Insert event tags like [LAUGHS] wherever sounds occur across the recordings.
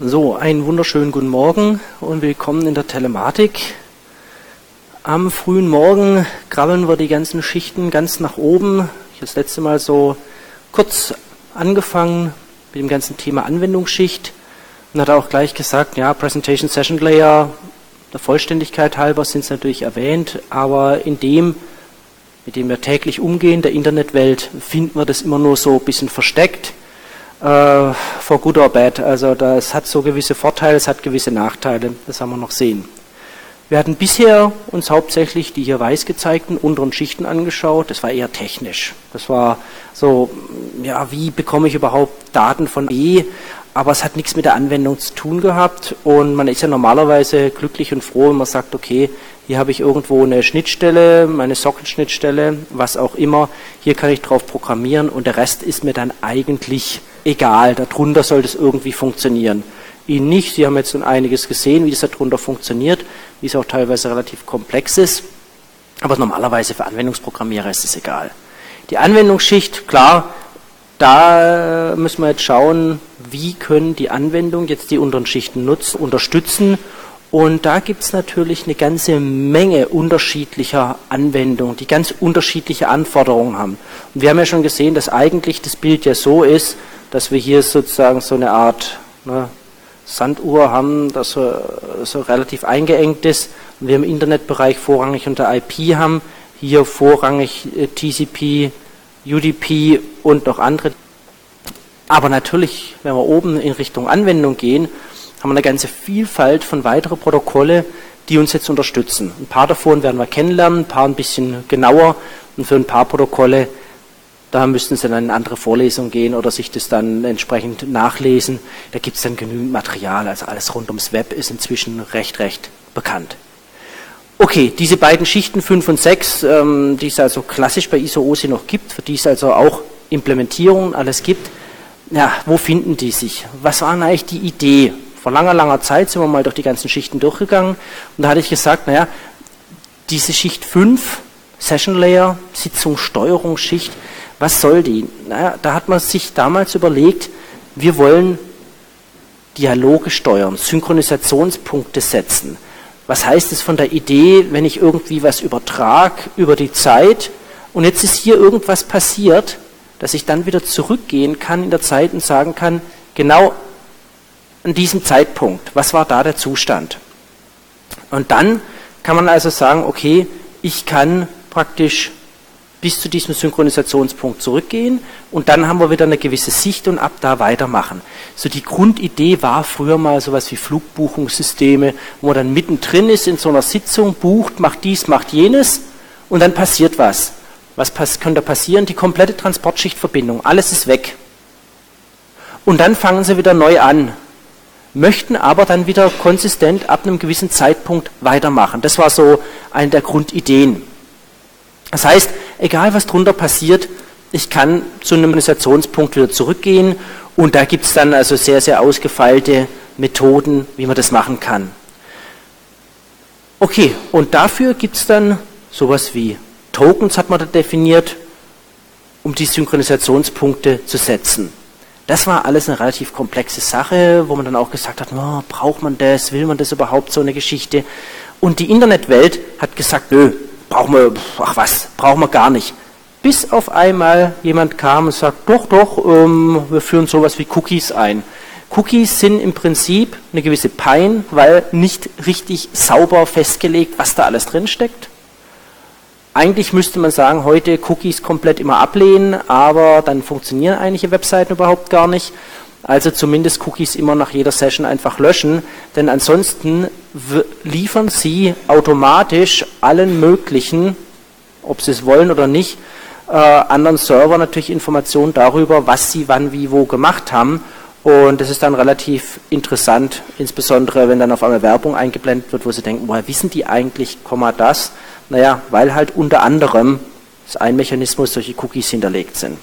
So, einen wunderschönen guten Morgen und willkommen in der Telematik. Am frühen Morgen krabbeln wir die ganzen Schichten ganz nach oben. Ich habe das letzte Mal so kurz angefangen mit dem ganzen Thema Anwendungsschicht und hat auch gleich gesagt, ja, Presentation Session Layer, der Vollständigkeit halber sind es natürlich erwähnt, aber in dem, mit dem wir täglich umgehen, der Internetwelt, finden wir das immer nur so ein bisschen versteckt äh, for good or bad. Also das hat so gewisse Vorteile, es hat gewisse Nachteile. Das haben wir noch sehen. Wir hatten bisher uns hauptsächlich die hier weiß gezeigten unteren Schichten angeschaut. Das war eher technisch. Das war so, ja, wie bekomme ich überhaupt Daten von E? Aber es hat nichts mit der Anwendung zu tun gehabt. Und man ist ja normalerweise glücklich und froh, wenn man sagt, okay, hier habe ich irgendwo eine Schnittstelle, meine Socket-Schnittstelle, was auch immer. Hier kann ich drauf programmieren und der Rest ist mir dann eigentlich egal, darunter soll das irgendwie funktionieren. Ihnen nicht, Sie haben jetzt schon einiges gesehen, wie das darunter funktioniert, wie es auch teilweise relativ komplex ist, aber normalerweise für Anwendungsprogrammierer ist es egal. Die Anwendungsschicht, klar, da müssen wir jetzt schauen, wie können die Anwendungen jetzt die unteren Schichten nutzen, unterstützen und da gibt es natürlich eine ganze Menge unterschiedlicher Anwendungen, die ganz unterschiedliche Anforderungen haben. Und wir haben ja schon gesehen, dass eigentlich das Bild ja so ist, dass wir hier sozusagen so eine Art ne, Sanduhr haben, das so, so, relativ eingeengt ist. Und wir im Internetbereich vorrangig unter IP haben, hier vorrangig äh, TCP, UDP und noch andere. Aber natürlich, wenn wir oben in Richtung Anwendung gehen, haben wir eine ganze Vielfalt von weiteren Protokolle, die uns jetzt unterstützen. Ein paar davon werden wir kennenlernen, ein paar ein bisschen genauer und für ein paar Protokolle da müssten Sie dann in eine andere Vorlesung gehen oder sich das dann entsprechend nachlesen. Da gibt es dann genügend Material. Also alles rund ums Web ist inzwischen recht, recht bekannt. Okay, diese beiden Schichten 5 und 6, ähm, die es also klassisch bei ISO-OSI noch gibt, für die es also auch Implementierungen alles gibt, ja, wo finden die sich? Was war eigentlich die Idee? Vor langer, langer Zeit sind wir mal durch die ganzen Schichten durchgegangen und da hatte ich gesagt, naja, diese Schicht 5, Session Layer, Sitzung, Steuerung, Schicht, was soll die? Naja, da hat man sich damals überlegt, wir wollen Dialoge steuern, Synchronisationspunkte setzen. Was heißt es von der Idee, wenn ich irgendwie was übertrage über die Zeit und jetzt ist hier irgendwas passiert, dass ich dann wieder zurückgehen kann in der Zeit und sagen kann, genau an diesem Zeitpunkt, was war da der Zustand? Und dann kann man also sagen, okay, ich kann praktisch bis zu diesem Synchronisationspunkt zurückgehen und dann haben wir wieder eine gewisse Sicht und ab da weitermachen. So die Grundidee war früher mal sowas wie Flugbuchungssysteme, wo man dann mittendrin ist in so einer Sitzung, bucht, macht dies, macht jenes und dann passiert was. Was pass könnte passieren? Die komplette Transportschichtverbindung, alles ist weg. Und dann fangen sie wieder neu an, möchten aber dann wieder konsistent ab einem gewissen Zeitpunkt weitermachen. Das war so eine der Grundideen. Das heißt, egal was drunter passiert, ich kann zu einem Organisationspunkt wieder zurückgehen und da gibt es dann also sehr, sehr ausgefeilte Methoden, wie man das machen kann. Okay, und dafür gibt es dann sowas wie Tokens, hat man da definiert, um die Synchronisationspunkte zu setzen. Das war alles eine relativ komplexe Sache, wo man dann auch gesagt hat, oh, braucht man das, will man das überhaupt, so eine Geschichte. Und die Internetwelt hat gesagt, nö, brauchen wir, ach was, brauchen wir gar nicht. Bis auf einmal jemand kam und sagt, doch, doch, ähm, wir führen sowas wie Cookies ein. Cookies sind im Prinzip eine gewisse Pein, weil nicht richtig sauber festgelegt, was da alles drin steckt. Eigentlich müsste man sagen, heute Cookies komplett immer ablehnen, aber dann funktionieren einige Webseiten überhaupt gar nicht. Also zumindest Cookies immer nach jeder Session einfach löschen, denn ansonsten liefern sie automatisch allen möglichen, ob sie es wollen oder nicht, äh, anderen Server natürlich Informationen darüber, was sie wann, wie, wo gemacht haben. Und das ist dann relativ interessant, insbesondere wenn dann auf einmal Werbung eingeblendet wird, wo sie denken, woher wissen die eigentlich, Komma das? Naja, weil halt unter anderem das ein Mechanismus solche Cookies hinterlegt sind.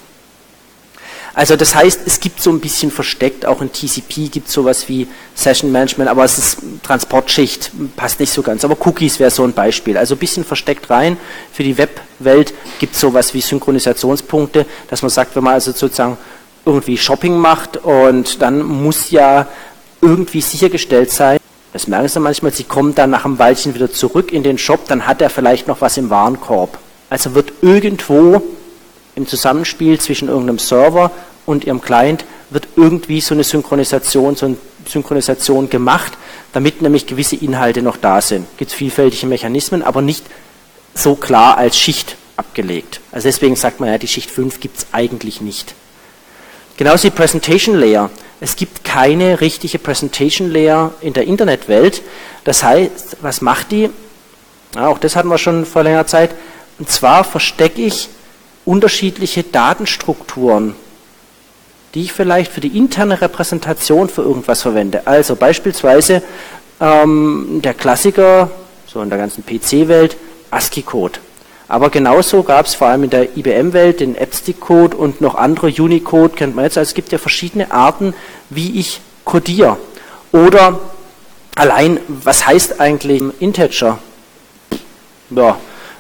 Also das heißt, es gibt so ein bisschen versteckt, auch in TCP gibt es sowas wie Session Management, aber es ist Transportschicht, passt nicht so ganz. Aber Cookies wäre so ein Beispiel. Also ein bisschen versteckt rein. Für die Webwelt gibt es sowas wie Synchronisationspunkte, dass man sagt, wenn man also sozusagen irgendwie Shopping macht und dann muss ja irgendwie sichergestellt sein. Das merken Sie manchmal, Sie kommen dann nach einem Weilchen wieder zurück in den Shop, dann hat er vielleicht noch was im Warenkorb. Also wird irgendwo im Zusammenspiel zwischen irgendeinem Server und Ihrem Client wird irgendwie so eine Synchronisation, so eine Synchronisation gemacht, damit nämlich gewisse Inhalte noch da sind. Es gibt vielfältige Mechanismen, aber nicht so klar als Schicht abgelegt. Also deswegen sagt man ja, die Schicht 5 gibt es eigentlich nicht. Genauso die Presentation Layer. Es gibt keine richtige Presentation Layer in der Internetwelt. Das heißt, was macht die? Ja, auch das hatten wir schon vor längerer Zeit. Und zwar verstecke ich unterschiedliche Datenstrukturen, die ich vielleicht für die interne Repräsentation für irgendwas verwende. Also beispielsweise ähm, der Klassiker, so in der ganzen PC-Welt, ASCII-Code. Aber genauso gab es vor allem in der IBM-Welt den AppStick-Code und noch andere Unicode, kennt man jetzt. Also es gibt ja verschiedene Arten, wie ich codiere. Oder allein, was heißt eigentlich Integer? Ja,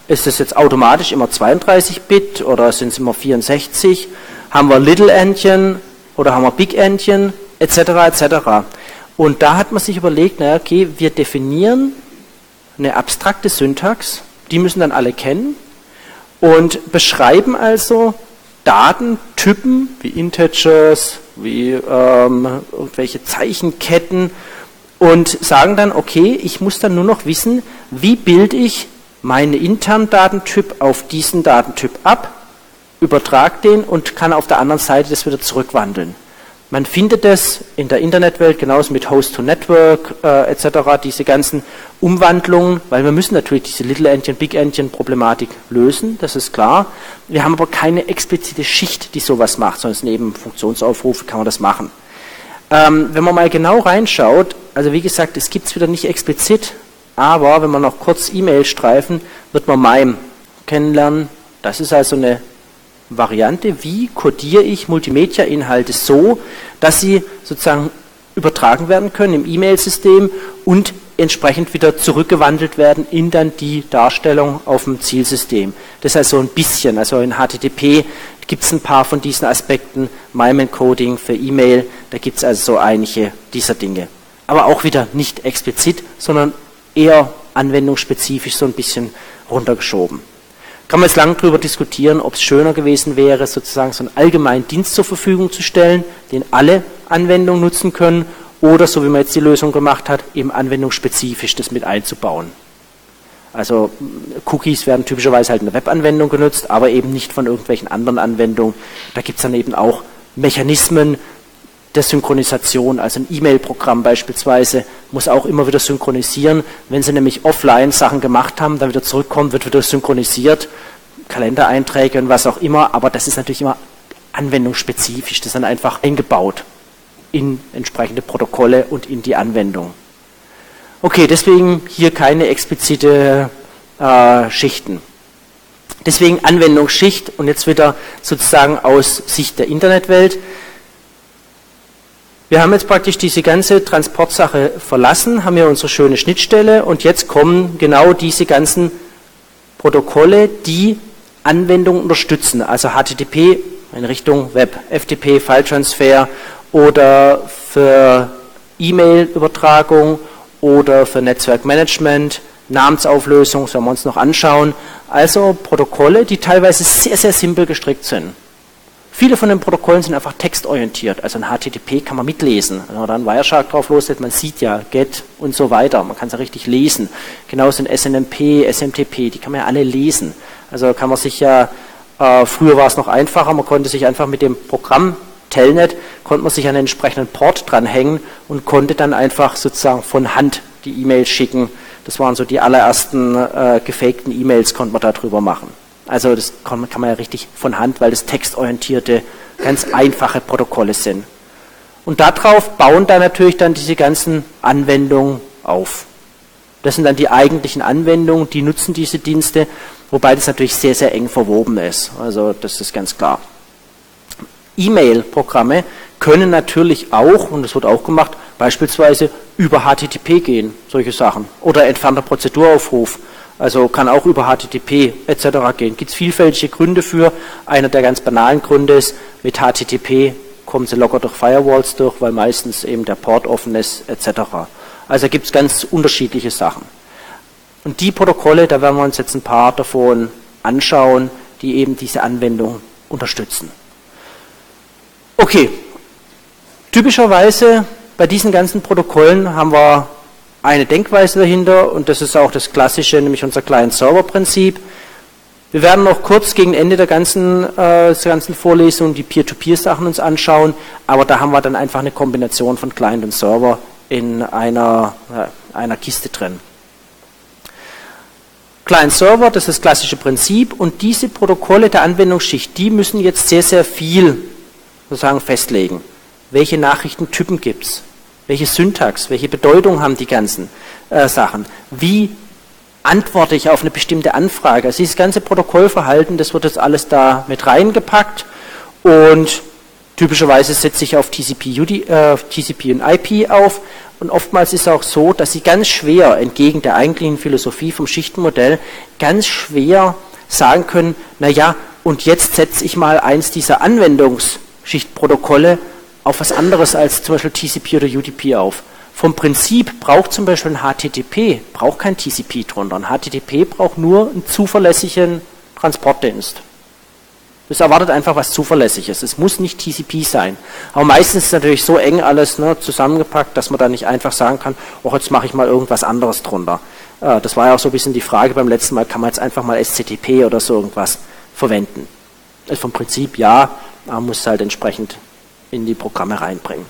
ist es jetzt automatisch immer 32-Bit oder sind es immer 64? Haben wir Little Entchen oder haben wir Big Entchen? Etc. etc. Und da hat man sich überlegt, naja, okay, wir definieren eine abstrakte Syntax, die müssen dann alle kennen und beschreiben also Datentypen wie Integers, wie ähm, irgendwelche Zeichenketten und sagen dann, okay, ich muss dann nur noch wissen, wie bilde ich meinen internen Datentyp auf diesen Datentyp ab, übertrage den und kann auf der anderen Seite das wieder zurückwandeln. Man findet es in der Internetwelt genauso mit Host-to-Network äh, etc., diese ganzen Umwandlungen, weil wir müssen natürlich diese Little Engine, Big Engine Problematik lösen, das ist klar. Wir haben aber keine explizite Schicht, die sowas macht, sondern neben Funktionsaufrufe kann man das machen. Ähm, wenn man mal genau reinschaut, also wie gesagt, es gibt es wieder nicht explizit, aber wenn man noch kurz E-Mail streifen, wird man MIME kennenlernen. Das ist also eine Variante, wie codiere ich Multimedia-Inhalte so, dass sie sozusagen übertragen werden können im E-Mail-System und entsprechend wieder zurückgewandelt werden in dann die Darstellung auf dem Zielsystem. Das ist also ein bisschen, also in HTTP gibt es ein paar von diesen Aspekten, MIME-Encoding für E-Mail, da gibt es also so einige dieser Dinge. Aber auch wieder nicht explizit, sondern eher anwendungsspezifisch so ein bisschen runtergeschoben. Kann man jetzt lange darüber diskutieren, ob es schöner gewesen wäre, sozusagen so einen allgemeinen Dienst zur Verfügung zu stellen, den alle Anwendungen nutzen können, oder so wie man jetzt die Lösung gemacht hat, eben anwendungsspezifisch das mit einzubauen. Also Cookies werden typischerweise halt in der Webanwendung genutzt, aber eben nicht von irgendwelchen anderen Anwendungen. Da gibt es dann eben auch Mechanismen, der Synchronisation, also ein E-Mail-Programm beispielsweise, muss auch immer wieder synchronisieren. Wenn Sie nämlich offline Sachen gemacht haben, dann wieder zurückkommen, wird wieder synchronisiert, Kalendereinträge und was auch immer, aber das ist natürlich immer anwendungsspezifisch, das ist dann einfach eingebaut in entsprechende Protokolle und in die Anwendung. Okay, deswegen hier keine explizite äh, Schichten. Deswegen Anwendungsschicht und jetzt wieder sozusagen aus Sicht der Internetwelt. Wir haben jetzt praktisch diese ganze Transportsache verlassen, haben hier unsere schöne Schnittstelle und jetzt kommen genau diese ganzen Protokolle, die Anwendungen unterstützen, also HTTP in Richtung Web, FTP, File Transfer oder für E-Mail-Übertragung oder für Netzwerkmanagement, Namensauflösung, sollen wir uns noch anschauen. Also Protokolle, die teilweise sehr, sehr simpel gestrickt sind. Viele von den Protokollen sind einfach textorientiert. Also ein HTTP kann man mitlesen. Wenn man dann Wireshark drauf loslässt, man sieht ja GET und so weiter. Man kann es ja richtig lesen. Genauso ein SNMP, SMTP, die kann man ja alle lesen. Also kann man sich ja, äh, früher war es noch einfacher, man konnte sich einfach mit dem Programm Telnet, konnte man sich an einen entsprechenden Port dranhängen und konnte dann einfach sozusagen von Hand die E-Mails schicken. Das waren so die allerersten äh, gefakten E-Mails, konnte man darüber machen. Also das kann, kann man ja richtig von Hand, weil das textorientierte, ganz einfache Protokolle sind. Und darauf bauen dann natürlich dann diese ganzen Anwendungen auf. Das sind dann die eigentlichen Anwendungen, die nutzen diese Dienste, wobei das natürlich sehr, sehr eng verwoben ist. Also das ist ganz klar. E-Mail-Programme können natürlich auch, und das wird auch gemacht, beispielsweise über HTTP gehen, solche Sachen. Oder entfernter Prozeduraufruf also kann auch über HTTP etc. gehen. Gibt es vielfältige Gründe für. Einer der ganz banalen Gründe ist, mit HTTP kommen sie locker durch Firewalls durch, weil meistens eben der Port offen ist, etc. Also gibt es ganz unterschiedliche Sachen. Und die Protokolle, da werden wir uns jetzt ein paar davon anschauen, die eben diese Anwendung unterstützen. Okay, typischerweise bei diesen ganzen Protokollen haben wir eine Denkweise dahinter und das ist auch das klassische, nämlich unser Client-Server-Prinzip. Wir werden noch kurz gegen Ende der ganzen, äh, der ganzen Vorlesung die Peer-to-Peer-Sachen uns anschauen, aber da haben wir dann einfach eine Kombination von Client und Server in einer, äh, einer Kiste drin. Client-Server, das ist das klassische Prinzip und diese Protokolle der Anwendungsschicht, die müssen jetzt sehr, sehr viel sozusagen festlegen. Welche Nachrichtentypen gibt es? Welche Syntax, welche Bedeutung haben die ganzen äh, Sachen? Wie antworte ich auf eine bestimmte Anfrage? Also dieses ganze Protokollverhalten, das wird jetzt alles da mit reingepackt und typischerweise setze ich auf TCP, UD, äh, TCP und IP auf und oftmals ist es auch so, dass sie ganz schwer, entgegen der eigentlichen Philosophie vom Schichtenmodell, ganz schwer sagen können, naja, und jetzt setze ich mal eins dieser Anwendungsschichtprotokolle auf was anderes als zum Beispiel TCP oder UDP auf. Vom Prinzip braucht zum Beispiel ein HTTP, braucht kein TCP drunter. Ein HTTP braucht nur einen zuverlässigen Transportdienst. Das erwartet einfach was Zuverlässiges. Es muss nicht TCP sein. Aber meistens ist es natürlich so eng alles ne, zusammengepackt, dass man da nicht einfach sagen kann, oh, jetzt mache ich mal irgendwas anderes drunter. Äh, das war ja auch so ein bisschen die Frage beim letzten Mal, kann man jetzt einfach mal SCTP oder so irgendwas verwenden? Also vom Prinzip ja, man muss halt entsprechend in die Programme reinbringen.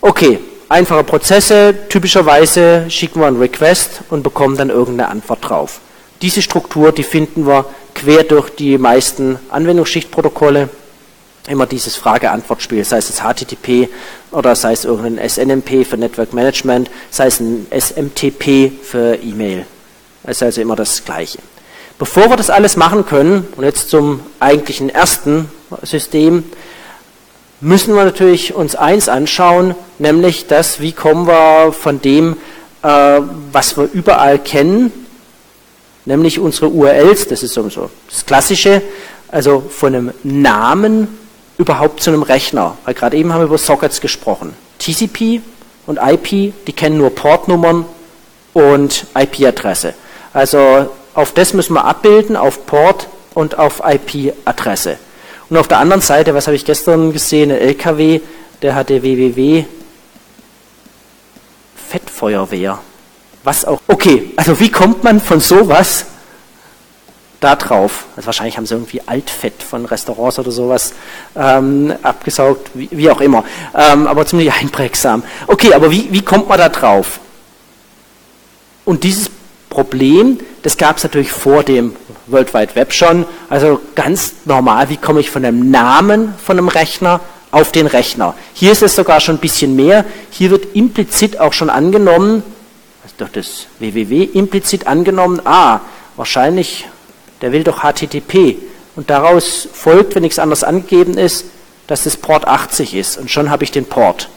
Okay, einfache Prozesse. Typischerweise schicken wir einen Request und bekommen dann irgendeine Antwort drauf. Diese Struktur, die finden wir quer durch die meisten Anwendungsschichtprotokolle immer dieses Frage-Antwort-Spiel, sei es das HTTP oder sei es irgendein SNMP für Network Management, sei es ein SMTP für E-Mail. Es ist also immer das Gleiche. Bevor wir das alles machen können, und jetzt zum eigentlichen ersten System, müssen wir natürlich uns eins anschauen, nämlich das, wie kommen wir von dem, äh, was wir überall kennen, nämlich unsere URLs, das ist so das Klassische, also von einem Namen überhaupt zu einem Rechner. Weil gerade eben haben wir über Sockets gesprochen. TCP und IP, die kennen nur Portnummern und IP-Adresse. Also auf das müssen wir abbilden, auf Port und auf IP-Adresse. Und auf der anderen Seite, was habe ich gestern gesehen, ein LKW, der hatte www Fettfeuerwehr was auch. Okay, also wie kommt man von sowas da drauf? Also wahrscheinlich haben sie irgendwie Altfett von Restaurants oder sowas ähm, abgesaugt, wie, wie, auch immer. Ähm, aber ziemlich einprägsam. Okay, aber wie, wie kommt man da drauf? Und dieses Problem, das gab es natürlich vor dem World Wide Web schon. Also ganz normal, wie komme ich von einem Namen von einem Rechner auf den Rechner? Hier ist es sogar schon ein bisschen mehr. Hier wird implizit auch schon angenommen, durch das www implizit angenommen, ah, wahrscheinlich, der will doch HTTP. Und daraus folgt, wenn nichts anderes angegeben ist, dass das Port 80 ist. Und schon habe ich den Port.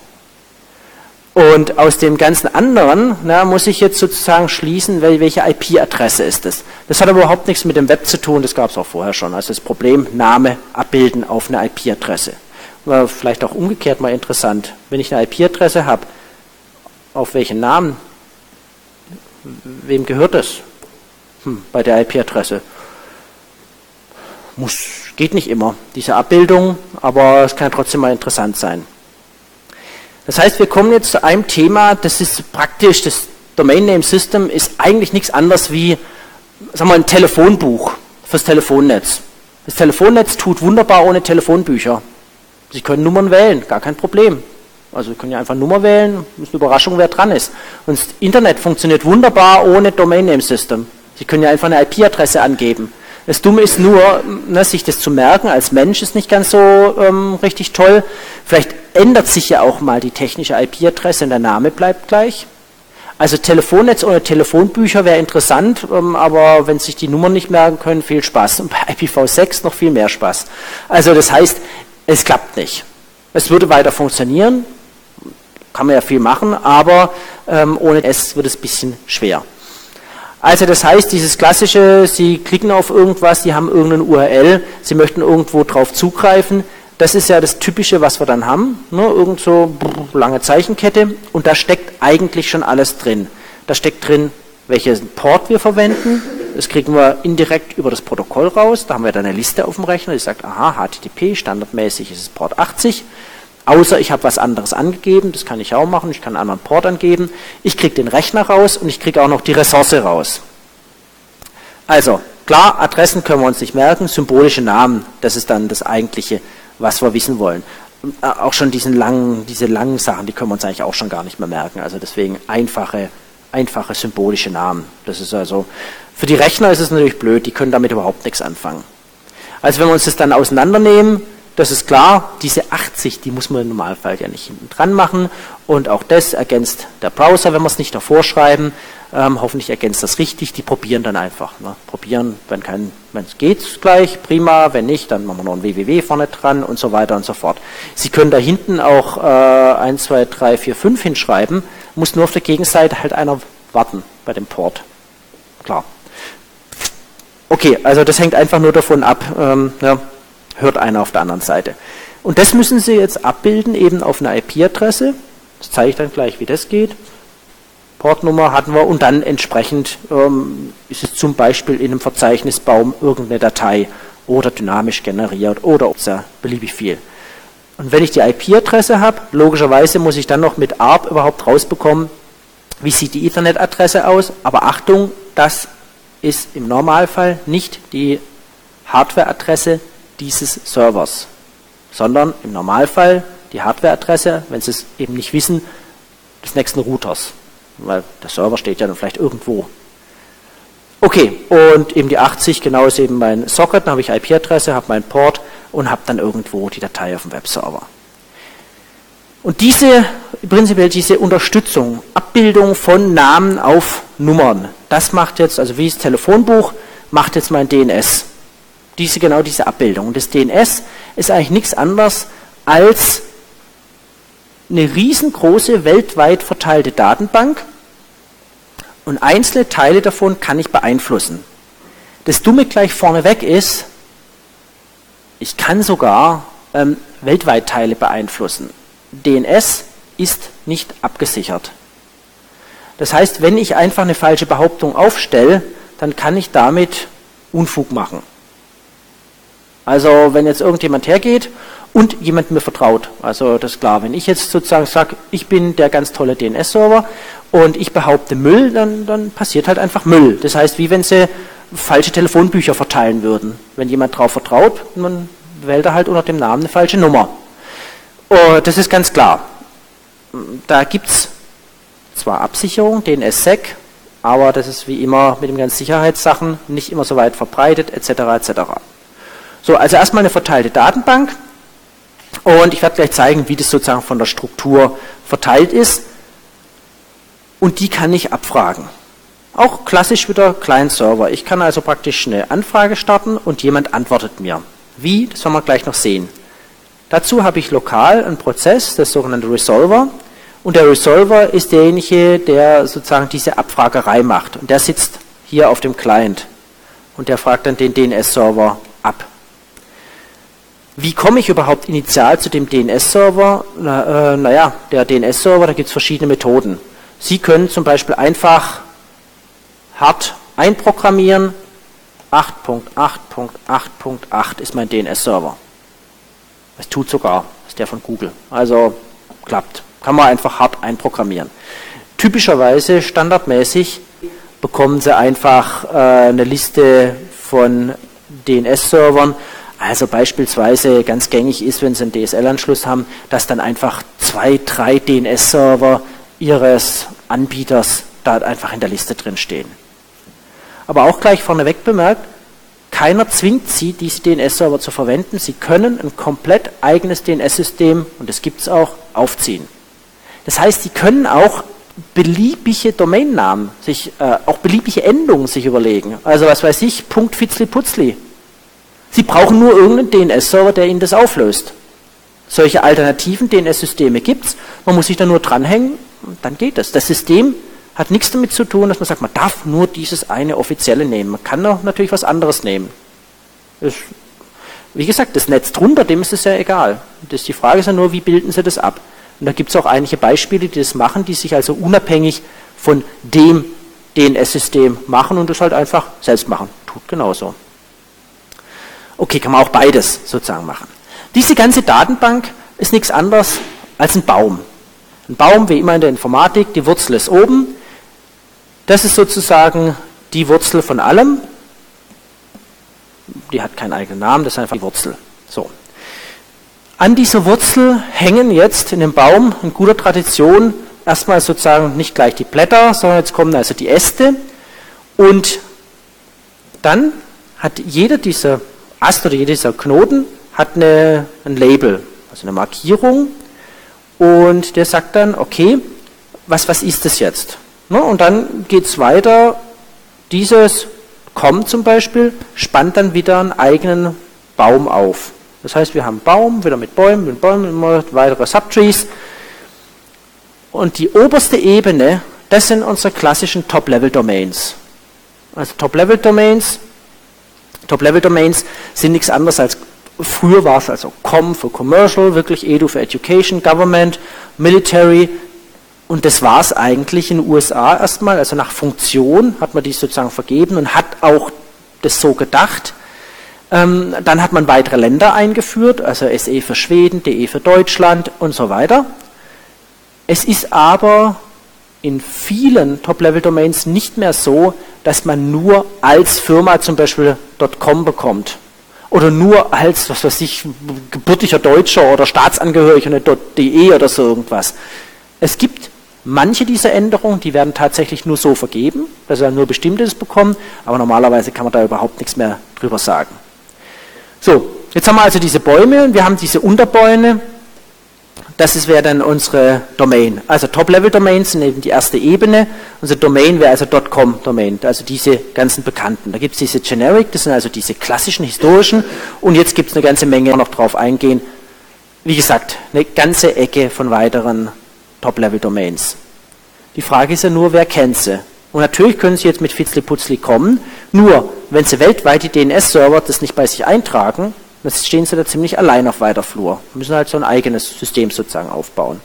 Und aus dem ganzen anderen na, muss ich jetzt sozusagen schließen, welche IP-Adresse ist es. Das hat aber überhaupt nichts mit dem Web zu tun, das gab es auch vorher schon. Also das Problem, Name abbilden auf eine IP-Adresse. War vielleicht auch umgekehrt mal interessant. Wenn ich eine IP-Adresse habe, auf welchen Namen wem gehört das? Hm, bei der IP-Adresse. Muss, geht nicht immer, diese Abbildung, aber es kann trotzdem mal interessant sein. Das heißt, wir kommen jetzt zu einem Thema, das ist praktisch, das Domain Name System ist eigentlich nichts anderes wie, sagen wir, ein Telefonbuch fürs Telefonnetz. Das Telefonnetz tut wunderbar ohne Telefonbücher. Sie können Nummern wählen, gar kein Problem. Also Sie können ja einfach Nummer wählen, ist eine Überraschung, wer dran ist. Und das Internet funktioniert wunderbar ohne Domain Name System. Sie können ja einfach eine IP-Adresse angeben. Das Dumme ist nur, ne, sich das zu merken als Mensch ist nicht ganz so ähm, richtig toll. Vielleicht ändert sich ja auch mal die technische IP-Adresse und der Name bleibt gleich. Also Telefonnetz ohne Telefonbücher wäre interessant, ähm, aber wenn sich die Nummern nicht merken können, viel Spaß. Und bei IPv6 noch viel mehr Spaß. Also das heißt, es klappt nicht. Es würde weiter funktionieren, kann man ja viel machen, aber ähm, ohne S wird es ein bisschen schwer. Also das heißt, dieses klassische, Sie klicken auf irgendwas, Sie haben irgendeine URL, Sie möchten irgendwo drauf zugreifen. Das ist ja das Typische, was wir dann haben. Ne? Irgend so lange Zeichenkette. Und da steckt eigentlich schon alles drin. Da steckt drin, welchen Port wir verwenden. Das kriegen wir indirekt über das Protokoll raus. Da haben wir dann eine Liste auf dem Rechner, die sagt, aha, HTTP, standardmäßig ist es Port 80. Außer ich habe was anderes angegeben, das kann ich auch machen, ich kann einen anderen Port angeben. Ich kriege den Rechner raus und ich kriege auch noch die Ressource raus. Also, klar, Adressen können wir uns nicht merken, symbolische Namen, das ist dann das eigentliche, was wir wissen wollen. Äh, auch schon diesen langen, diese langen Sachen, die können wir uns eigentlich auch schon gar nicht mehr merken. Also deswegen einfache, einfache symbolische Namen. Das ist also, für die Rechner ist es natürlich blöd, die können damit überhaupt nichts anfangen. Also wenn wir uns das dann auseinandernehmen, das ist klar, diese 80, die muss man im Normalfall ja nicht hinten dran machen. Und auch das ergänzt der Browser, wenn wir es nicht davor schreiben. Ähm, hoffentlich ergänzt das richtig. Die probieren dann einfach. Ne? Probieren, wenn es geht, gleich, prima. Wenn nicht, dann machen wir noch ein www vorne dran und so weiter und so fort. Sie können da hinten auch äh, 1, 2, 3, 4, 5 hinschreiben. Muss nur auf der Gegenseite halt einer warten bei dem Port. Klar. Okay, also das hängt einfach nur davon ab. Ähm, ja, hört einer auf der anderen Seite. Und das müssen Sie jetzt abbilden, eben auf einer IP-Adresse. Das zeige ich dann gleich, wie das geht. Portnummer hatten wir und dann entsprechend ähm, ist es zum Beispiel in einem Verzeichnisbaum irgendeine Datei oder dynamisch generiert oder beliebig viel. Und wenn ich die IP-Adresse habe, logischerweise muss ich dann noch mit ARP überhaupt rausbekommen, wie sieht die Ethernet-Adresse aus. Aber Achtung, das ist im Normalfall nicht die Hardware-Adresse dieses Servers, sondern im Normalfall die Hardwareadresse, wenn Sie es eben nicht wissen, des nächsten Routers, weil der Server steht ja dann vielleicht irgendwo. Okay, und eben die 80, genau ist eben mein Socket, dann habe ich IP-Adresse, habe meinen Port und habe dann irgendwo die Datei auf dem Webserver. Und diese, prinzipiell diese Unterstützung, Abbildung von Namen auf Nummern, das macht jetzt, also wie das Telefonbuch, macht jetzt mein DNS diese, genau diese Abbildung. Und das DNS ist eigentlich nichts anderes als eine riesengroße, weltweit verteilte Datenbank und einzelne Teile davon kann ich beeinflussen. Das Dumme gleich vorneweg ist, ich kann sogar ähm, weltweit Teile beeinflussen. DNS ist nicht abgesichert. Das heißt, wenn ich einfach eine falsche Behauptung aufstelle, dann kann ich damit Unfug machen. Also wenn jetzt irgendjemand hergeht und jemand mir vertraut, also das ist klar, wenn ich jetzt sozusagen sage, ich bin der ganz tolle DNS-Server und ich behaupte Müll, dann, dann passiert halt einfach Müll. Das heißt, wie wenn sie falsche Telefonbücher verteilen würden. Wenn jemand darauf vertraut, dann wählt er halt unter dem Namen eine falsche Nummer. Oh, das ist ganz klar. Da gibt es zwar Absicherung, DNS-Sec, aber das ist wie immer mit den ganzen Sicherheitssachen nicht immer so weit verbreitet, etc. etc. So, also erstmal eine verteilte Datenbank und ich werde gleich zeigen, wie das sozusagen von der Struktur verteilt ist und die kann ich abfragen. Auch klassisch wieder Client-Server. Ich kann also praktisch eine Anfrage starten und jemand antwortet mir. Wie? Das werden wir gleich noch sehen. Dazu habe ich lokal einen Prozess, das sogenannte Resolver. Und der Resolver ist derjenige, der sozusagen diese Abfragerei macht. Und der sitzt hier auf dem Client. Und der fragt dann den DNS-Server ab. Wie komme ich überhaupt initial zu dem DNS-Server? Na, äh, naja, der DNS-Server, da gibt es verschiedene Methoden. Sie können zum Beispiel einfach hart einprogrammieren. 8.8.8.8 ist mein DNS-Server. Es tut sogar, ist der von Google. Also klappt. Kann man einfach hart einprogrammieren. Typischerweise, standardmäßig, bekommen Sie einfach äh, eine Liste von DNS-Servern also beispielsweise ganz gängig ist, wenn Sie einen DSL-Anschluss haben, dass dann einfach zwei, drei DNS-Server Ihres Anbieters da einfach in der Liste drin stehen. Aber auch gleich vorneweg bemerkt, keiner zwingt Sie, diese DNS-Server zu verwenden. Sie können ein komplett eigenes DNS-System, und das gibt es auch, aufziehen. Das heißt, Sie können auch beliebige Domainnamen, sich, äh, auch beliebige Endungen sich überlegen. Also was weiß ich, Punkt Fitzli Putzli Sie brauchen nur irgendeinen DNS-Server, der Ihnen das auflöst. Solche alternativen DNS-Systeme gibt es. Man muss sich da nur dranhängen, dann geht es. Das System hat nichts damit zu tun, dass man sagt, man darf nur dieses eine offizielle nehmen. Man kann auch natürlich was anderes nehmen. Es Wie gesagt, das Netz drunter, dem ist es ja egal. Das, die Frage ist ja nur, wie bilden sie das ab? Und da gibt es auch einige Beispiele, die das machen, die sich also unabhängig von dem DNS-System machen und das halt einfach selbst machen. Tut genauso. Okay, kann man auch beides sozusagen machen. Diese ganze Datenbank ist nichts anderes als ein Baum. Ein Baum, wie immer in der Informatik, die Wurzel ist oben. Das ist sozusagen die Wurzel von allem. Die hat keinen eigenen Namen, das ist einfach die Wurzel. So. An dieser Wurzel hängen jetzt in dem Baum in guter Tradition erstmal sozusagen nicht gleich die Blätter, sondern jetzt kommen also die Äste. Und dann hat jeder dieser Ast oder jeder dieser Knoten hat eine, ein Label, also eine Markierung. Und der sagt dann, okay, was, was ist das jetzt? Ne? Und dann geht es weiter. Dieses kommt zum Beispiel, spannt dann wieder einen eigenen Baum auf. Das heißt, wir haben Baum, wieder mit Bäumen, mit Bäumen, immer weitere Subtrees. Und die oberste Ebene, das sind unsere klassischen Top-Level-Domains. Also Top-Level-Domains, Top-Level-Domains sind nichts anderes als früher war es also Com für Commercial, wirklich Edu für Education, Government, Military, und das war es eigentlich in den USA erstmal. Also nach Funktion hat man die sozusagen vergeben und hat auch das so gedacht. Ähm, dann hat man weitere Länder eingeführt, also SE für Schweden, DE für Deutschland und so weiter. Es ist aber in vielen Top-Level-Domains nicht mehr so, dass man nur als Firma zum Beispiel .com bekommt. Oder nur als, was weiß ich, gebürtiger Deutscher oder Staatsangehöriger, eine .de oder so irgendwas. Es gibt Manche dieser Änderungen, die werden tatsächlich nur so vergeben, dass er nur bestimmtes bekommen, aber normalerweise kann man da überhaupt nichts mehr drüber sagen. So, jetzt haben wir also diese Bäume und wir haben diese Unterbäume. Das wäre dann unsere Domain. Also Top-Level-Domains sind eben die erste Ebene. Unsere Domain wäre also .com-Domain, also diese ganzen bekannten. Da gibt es diese Generic, das sind also diese klassischen, historischen. Und jetzt gibt es eine ganze Menge noch drauf eingehen. Wie gesagt, eine ganze Ecke von weiteren Top-Level-Domains. Die Frage ist ja nur, wer kennt sie? Und natürlich können Sie jetzt mit Fitzli-Putzli kommen, nur wenn Sie weltweit die DNS-Server das nicht bei sich eintragen, dann stehen Sie da ziemlich allein auf weiter Flur. müssen halt so ein eigenes System sozusagen aufbauen.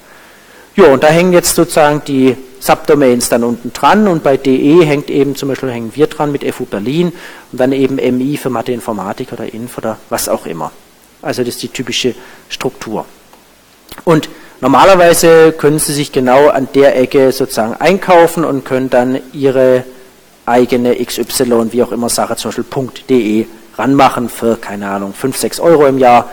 Ja, und da hängen jetzt sozusagen die Subdomains dann unten dran und bei DE hängt eben zum Beispiel hängen wir dran mit FU Berlin und dann eben MI für Mathe Informatik oder Inf oder was auch immer. Also das ist die typische Struktur. Und Normalerweise können Sie sich genau an der Ecke sozusagen einkaufen und können dann Ihre eigene XY, wie auch immer Sache, zum Beispiel .de ranmachen für, keine Ahnung, 5, 6 Euro im Jahr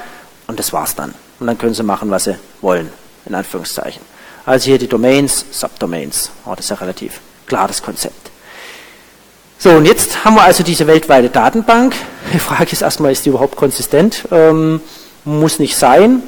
und das war's dann. Und dann können Sie machen, was Sie wollen, in Anführungszeichen. Also hier die Domains, Subdomains. Oh, das ist ja relativ klar, das Konzept. So, und jetzt haben wir also diese weltweite Datenbank. [LAUGHS] Die Frage ist erstmal, ist die überhaupt konsistent? Ähm, muss nicht sein.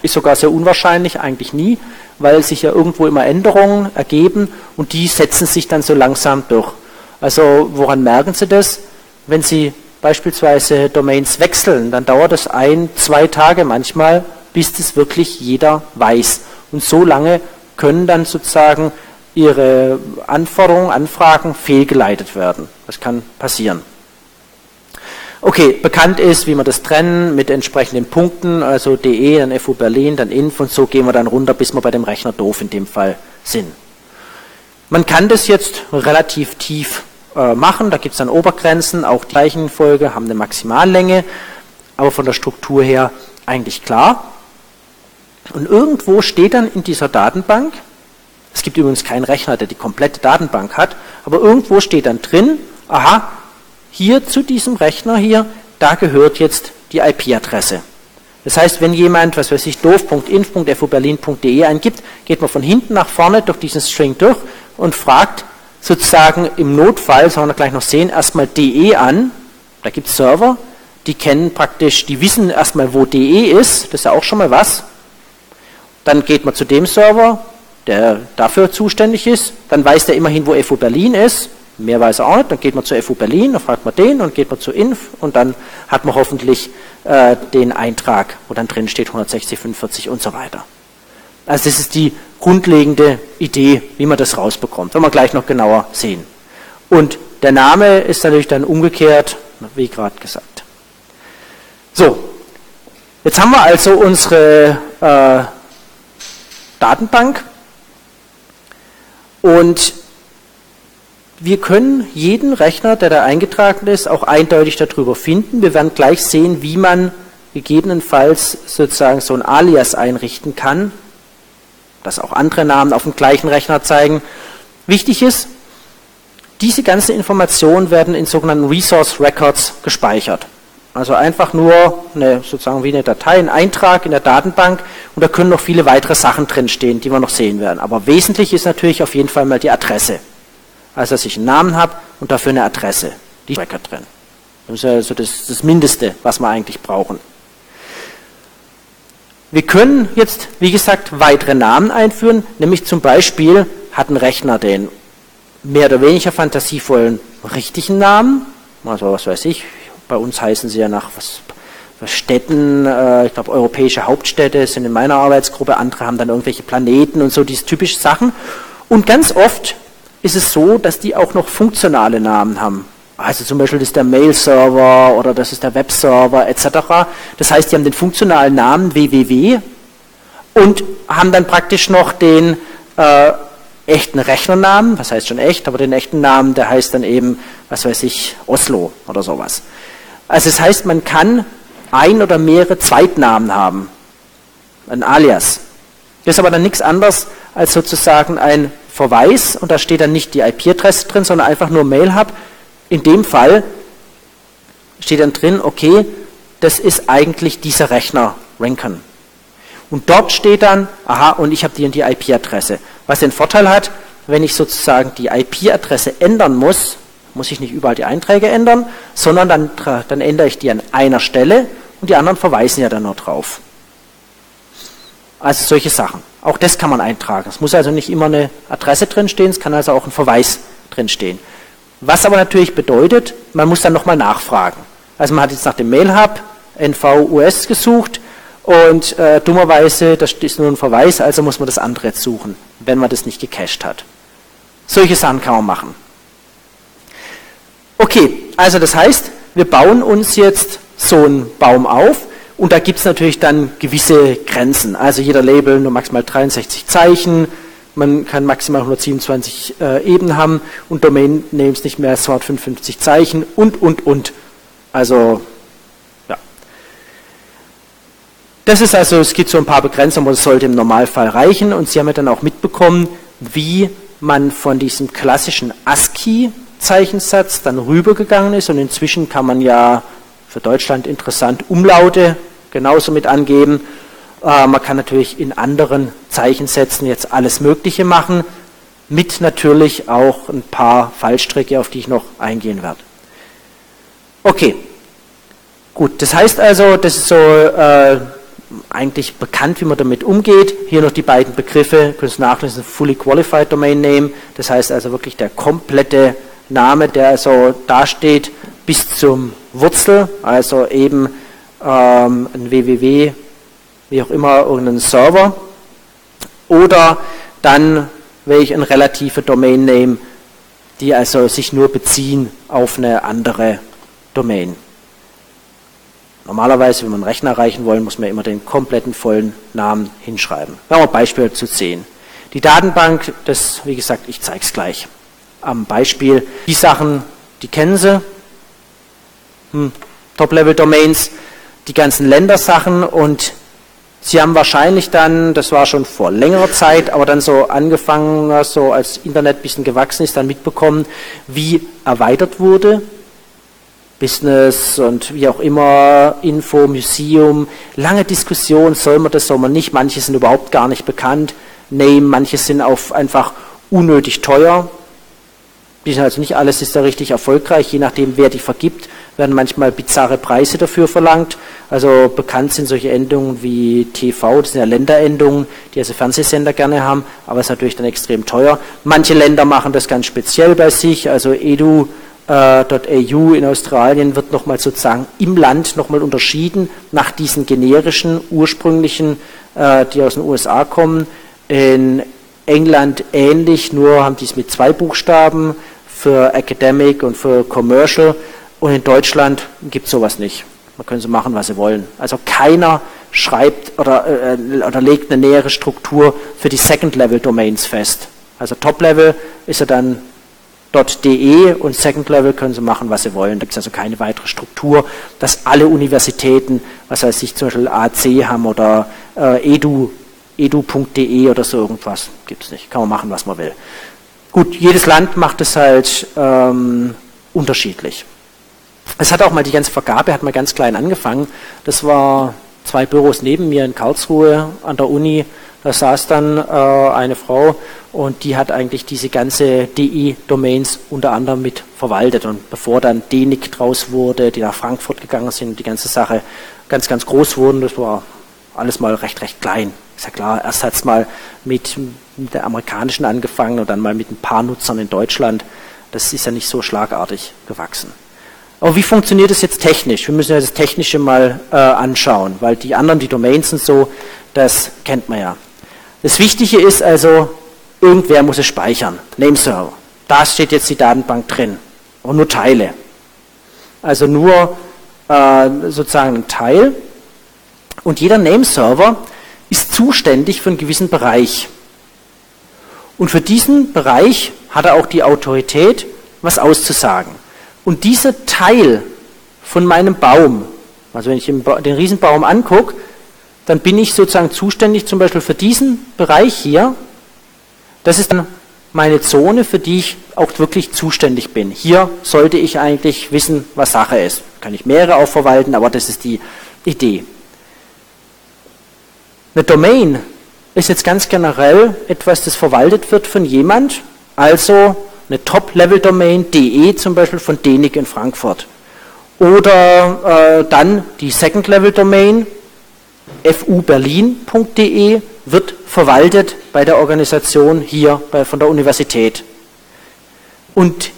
Ist sogar sehr unwahrscheinlich, eigentlich nie, weil sich ja irgendwo immer Änderungen ergeben und die setzen sich dann so langsam durch. Also woran merken Sie das? Wenn Sie beispielsweise Domains wechseln, dann dauert es ein, zwei Tage manchmal, bis das wirklich jeder weiß. Und so lange können dann sozusagen Ihre Anforderungen, Anfragen fehlgeleitet werden. Das kann passieren. Okay, bekannt ist, wie wir das trennen mit entsprechenden Punkten, also DE, dann FU Berlin, dann INF und so gehen wir dann runter, bis wir bei dem Rechner doof in dem Fall sind. Man kann das jetzt relativ tief äh, machen, da gibt es dann Obergrenzen, auch die gleichen Folge haben eine Maximallänge, aber von der Struktur her eigentlich klar. Und irgendwo steht dann in dieser Datenbank, es gibt übrigens keinen Rechner, der die komplette Datenbank hat, aber irgendwo steht dann drin, aha, hier zu diesem Rechner hier, da gehört jetzt die IP-Adresse. Das heißt, wenn jemand, was weiß ich, doof.inf.fuberlin.de eingibt, geht man von hinten nach vorne durch diesen String durch und fragt sozusagen im Notfall, sollen wir gleich noch sehen, erstmal DE an. Da gibt es Server, die kennen praktisch, die wissen erstmal, wo DE ist, das ist ja auch schon mal was. Dann geht man zu dem Server, der dafür zuständig ist, dann weiß der immerhin, wo FU Berlin ist, Mehr weiß er auch nicht, dann geht man zur FU Berlin, dann fragt man den und geht man zur Inf und dann hat man hoffentlich äh, den Eintrag, wo dann drin steht 160, 45 und so weiter. Also das ist die grundlegende Idee, wie man das rausbekommt, wenn wir gleich noch genauer sehen. Und der Name ist natürlich dann umgekehrt, wie gerade gesagt. So, jetzt haben wir also unsere äh, Datenbank und wir können jeden Rechner, der da eingetragen ist, auch eindeutig darüber finden. Wir werden gleich sehen, wie man gegebenenfalls sozusagen so ein Alias einrichten kann, dass auch andere Namen auf dem gleichen Rechner zeigen. Wichtig ist, diese ganzen Informationen werden in sogenannten Resource Records gespeichert. Also einfach nur eine, sozusagen wie eine Datei, ein Eintrag in der Datenbank und da können noch viele weitere Sachen drinstehen, die wir noch sehen werden. Aber wesentlich ist natürlich auf jeden Fall mal die Adresse. Also dass ich einen Namen habe und dafür eine Adresse. Die Record drin. Das ist also das, das Mindeste, was wir eigentlich brauchen. Wir können jetzt, wie gesagt, weitere Namen einführen, nämlich zum Beispiel hat ein Rechner den mehr oder weniger fantasievollen richtigen Namen, also was weiß ich, bei uns heißen sie ja nach was, was Städten, äh, ich glaube europäische Hauptstädte sind in meiner Arbeitsgruppe, andere haben dann irgendwelche Planeten und so diese typischen Sachen. Und ganz oft ist es so, dass die auch noch funktionale Namen haben. Also zum Beispiel das ist der Mail-Server oder das ist der Web-Server etc. Das heißt, die haben den funktionalen Namen www und haben dann praktisch noch den äh, echten Rechnernamen, was heißt schon echt, aber den echten Namen, der heißt dann eben, was weiß ich, Oslo oder sowas. Also das heißt, man kann ein oder mehrere Zweitnamen haben, ein Alias. Das ist aber dann nichts anderes als sozusagen ein Verweis und da steht dann nicht die IP-Adresse drin, sondern einfach nur Mail-Hub. In dem Fall steht dann drin, okay, das ist eigentlich dieser Rechner, Rincon. Und dort steht dann, aha, und ich habe die und die IP-Adresse. Was den Vorteil hat, wenn ich sozusagen die IP-Adresse ändern muss, muss ich nicht überall die Einträge ändern, sondern dann, dann ändere ich die an einer Stelle und die anderen verweisen ja dann nur drauf. Also solche Sachen. Auch das kann man eintragen. Es muss also nicht immer eine Adresse drinstehen, es kann also auch ein Verweis drinstehen. Was aber natürlich bedeutet, man muss dann nochmal nachfragen. Also man hat jetzt nach dem Mail-Hub NVUS gesucht und äh, dummerweise, das ist nur ein Verweis, also muss man das andere jetzt suchen, wenn man das nicht gecached hat. Solche Sachen kann man machen. Okay, also das heißt, wir bauen uns jetzt so einen Baum auf und da gibt es natürlich dann gewisse Grenzen. Also jeder Label nur maximal 63 Zeichen, man kann maximal 127 äh, Ebenen haben und Domain Names nicht mehr als 255 Zeichen und, und, und. Also, ja. Das ist also, es gibt so ein paar Begrenzungen, aber es sollte im Normalfall reichen. Und Sie haben ja dann auch mitbekommen, wie man von diesem klassischen ASCII Zeichensatz dann rübergegangen ist und inzwischen kann man ja für Deutschland interessant Umlaute genauso mit angeben. Äh, man kann natürlich in anderen Zeichensätzen jetzt alles Mögliche machen, mit natürlich auch ein paar Fallstricke, auf die ich noch eingehen werde. Okay, gut, das heißt also, das ist so äh, eigentlich bekannt, wie man damit umgeht. Hier noch die beiden Begriffe, können Sie nachlesen, Fully Qualified Domain Name, das heißt also wirklich der komplette Name, der also dasteht bis zum Wurzel, also eben ähm, ein www, wie auch immer, irgendein Server. Oder dann welche ein relative Domain Name, die also sich nur beziehen auf eine andere Domain. Normalerweise, wenn wir einen Rechner erreichen wollen, muss man immer den kompletten vollen Namen hinschreiben. Wir haben ein Beispiel zu sehen. Die Datenbank, das, wie gesagt, ich zeige es gleich am Beispiel. Die Sachen, die kennen Sie. Hm, Top-Level-Domains, die ganzen Ländersachen und Sie haben wahrscheinlich dann, das war schon vor längerer Zeit, aber dann so angefangen, so als Internet ein bisschen gewachsen ist, dann mitbekommen, wie erweitert wurde. Business und wie auch immer, Info, Museum, lange Diskussion, soll man das, soll man nicht, manche sind überhaupt gar nicht bekannt, Name, manche sind auch einfach unnötig teuer, also nicht alles ist da richtig erfolgreich, je nachdem wer die vergibt, werden manchmal bizarre Preise dafür verlangt. Also bekannt sind solche Endungen wie TV, das sind ja Länderendungen, die also Fernsehsender gerne haben, aber es ist natürlich dann extrem teuer. Manche Länder machen das ganz speziell bei sich, also edu.au äh, in Australien wird nochmal sozusagen im Land nochmal unterschieden nach diesen generischen, ursprünglichen, äh, die aus den USA kommen. In England ähnlich, nur haben die es mit zwei Buchstaben für Academic und für Commercial und in Deutschland gibt es sowas nicht. Man können sie machen, was sie wollen. Also keiner schreibt oder, äh, oder legt eine nähere Struktur für die Second-Level-Domains fest. Also Top-Level ist ja dann .de und Second Level können sie machen, was sie wollen. Da gibt es also keine weitere Struktur, dass alle Universitäten, was weiß ich, zum Beispiel AC haben oder äh, edu, edu.de oder so irgendwas. Gibt es nicht. Kann man machen, was man will. Gut, jedes Land macht es halt ähm, unterschiedlich. Es hat auch mal die ganze Vergabe, hat mal ganz klein angefangen. Das war zwei Büros neben mir in Karlsruhe an der Uni. Da saß dann äh, eine Frau und die hat eigentlich diese ganze DE-Domains unter anderem mit verwaltet. Und bevor dann DENIC draus wurde, die nach Frankfurt gegangen sind, die ganze Sache ganz, ganz groß wurden, das war alles mal recht, recht klein. Ist ja klar, erst hat es mal mit, mit der amerikanischen angefangen und dann mal mit ein paar Nutzern in Deutschland. Das ist ja nicht so schlagartig gewachsen. Aber wie funktioniert das jetzt technisch? Wir müssen ja das Technische mal äh, anschauen, weil die anderen, die Domains sind so, das kennt man ja. Das Wichtige ist also, Irgendwer muss es speichern. Nameserver. Da steht jetzt die Datenbank drin. Und nur Teile. Also nur äh, sozusagen ein Teil. Und jeder Nameserver ist zuständig für einen gewissen Bereich. Und für diesen Bereich hat er auch die Autorität, was auszusagen. Und dieser Teil von meinem Baum, also wenn ich den Riesenbaum angucke, dann bin ich sozusagen zuständig zum Beispiel für diesen Bereich hier das ist dann meine Zone, für die ich auch wirklich zuständig bin. Hier sollte ich eigentlich wissen, was Sache ist. Kann ich mehrere auch verwalten, aber das ist die Idee. Eine Domain ist jetzt ganz generell etwas, das verwaltet wird von jemand, also eine Top-Level-Domain, de zum Beispiel von DENIC in Frankfurt. Oder äh, dann die Second-Level-Domain, fuberlin.de, wird verwaltet bei der Organisation hier bei, von der Universität. Und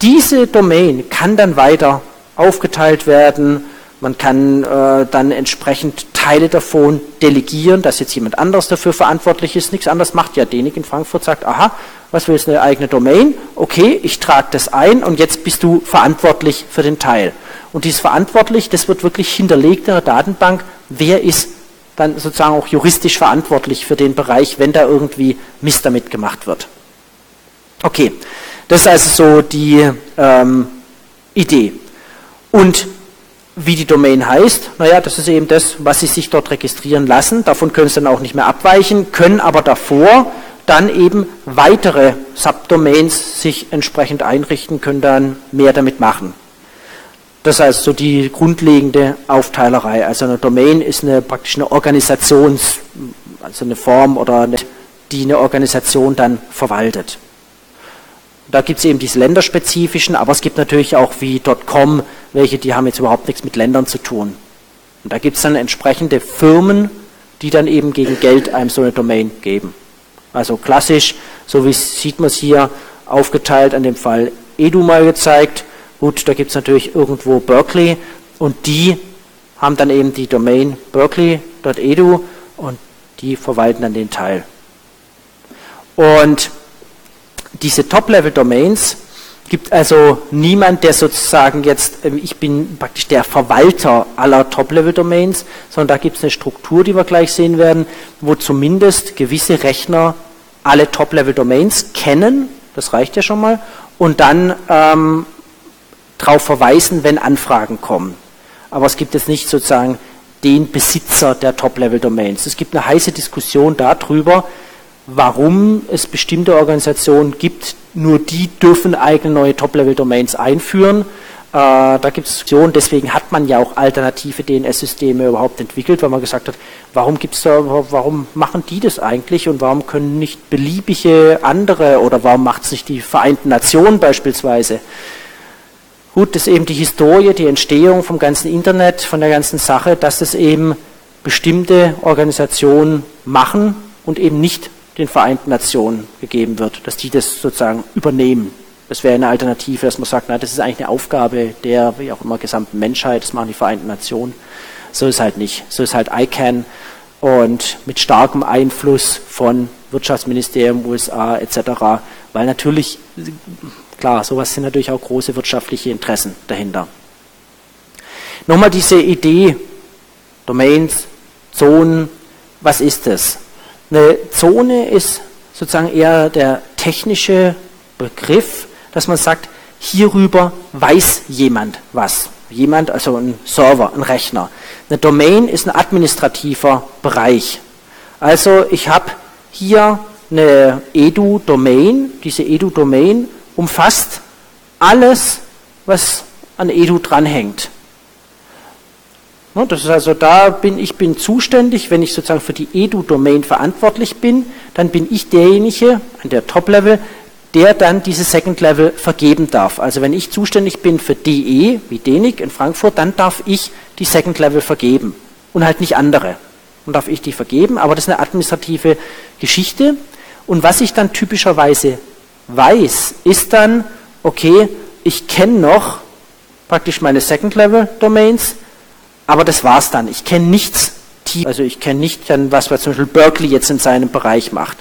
diese Domain kann dann weiter aufgeteilt werden. Man kann äh, dann entsprechend Teile davon delegieren, dass jetzt jemand anderes dafür verantwortlich ist. Nichts anderes macht ja Denig in Frankfurt, sagt, aha, was willst du, eine eigene Domain? Okay, ich trage das ein und jetzt bist du verantwortlich für den Teil. Und dieses verantwortlich, das wird wirklich hinterlegt in der Datenbank, wer ist dann sozusagen auch juristisch verantwortlich für den Bereich, wenn da irgendwie Mist damit gemacht wird. Okay, das ist also so die ähm, Idee. Und wie die Domain heißt, naja, das ist eben das, was Sie sich dort registrieren lassen. Davon können Sie dann auch nicht mehr abweichen, können aber davor dann eben weitere Subdomains sich entsprechend einrichten, können dann mehr damit machen. Das also so die grundlegende Aufteilerei. Also eine Domain ist eine praktisch eine Organisations, also eine Form oder eine, die eine Organisation dann verwaltet. Da gibt es eben diese länderspezifischen, aber es gibt natürlich auch wie .com, welche, die haben jetzt überhaupt nichts mit Ländern zu tun. Und da gibt es dann entsprechende Firmen, die dann eben gegen Geld einem so eine Domain geben. Also klassisch, so wie sieht man es hier aufgeteilt an dem Fall Edu mal gezeigt, Gut, da gibt es natürlich irgendwo Berkeley und die haben dann eben die Domain berkeley.edu und die verwalten dann den Teil. Und diese Top-Level-Domains gibt also niemand, der sozusagen jetzt, ähm, ich bin praktisch der Verwalter aller Top-Level-Domains, sondern da gibt es eine Struktur, die wir gleich sehen werden, wo zumindest gewisse Rechner alle Top-Level-Domains kennen, das reicht ja schon mal, und dann ähm, darauf verweisen, wenn Anfragen kommen. Aber es gibt jetzt nicht sozusagen den Besitzer der Top-Level-Domains. Es gibt eine heiße Diskussion darüber, warum es bestimmte Organisationen gibt, nur die dürfen eigene neue Top-Level-Domains einführen. Äh, da gibt es Diskussionen, deswegen hat man ja auch alternative DNS-Systeme überhaupt entwickelt, weil man gesagt hat, warum gibt's da, warum machen die das eigentlich und warum können nicht beliebige andere oder warum macht es nicht die Vereinten Nationen beispielsweise? Gut, das ist eben die Historie, die Entstehung vom ganzen Internet, von der ganzen Sache, dass es eben bestimmte Organisationen machen und eben nicht den Vereinten Nationen gegeben wird, dass die das sozusagen übernehmen. Das wäre eine Alternative, dass man sagt, na, das ist eigentlich eine Aufgabe der, wie auch immer, gesamten Menschheit, das machen die Vereinten Nationen. So ist halt nicht. So ist halt ICANN und mit starkem Einfluss von Wirtschaftsministerium, USA etc., weil natürlich Klar, sowas sind natürlich auch große wirtschaftliche Interessen dahinter. Nochmal diese Idee, Domains, Zonen, was ist das? Eine Zone ist sozusagen eher der technische Begriff, dass man sagt, hierüber weiß jemand was. Jemand, also ein Server, ein Rechner. Eine Domain ist ein administrativer Bereich. Also ich habe hier eine Edu-Domain. Diese Edu-Domain umfasst alles, was an Edu dranhängt. Das ist also da bin ich bin zuständig, wenn ich sozusagen für die Edu-Domain verantwortlich bin, dann bin ich derjenige an der Top-Level, der dann diese Second Level vergeben darf. Also wenn ich zuständig bin für DE, wie DENIC in Frankfurt, dann darf ich die Second Level vergeben und halt nicht andere. Dann darf ich die vergeben, aber das ist eine administrative Geschichte. Und was ich dann typischerweise weiß, ist dann, okay, ich kenne noch praktisch meine Second Level Domains, aber das war's dann. Ich kenne nichts tief, also ich kenne nicht dann, was, zum Beispiel Berkeley jetzt in seinem Bereich macht.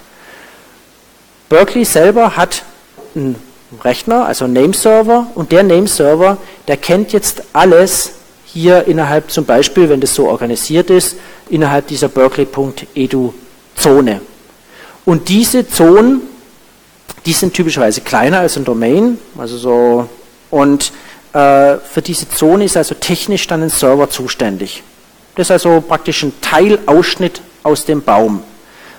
Berkeley selber hat einen Rechner, also einen Nameserver, und der Nameserver, der kennt jetzt alles hier innerhalb zum Beispiel, wenn das so organisiert ist, innerhalb dieser Berkeley.edu-Zone. Und diese Zonen, die sind typischerweise kleiner als ein Domain, also so, und für diese Zone ist also technisch dann ein Server zuständig. Das ist also praktisch ein Teilausschnitt aus dem Baum.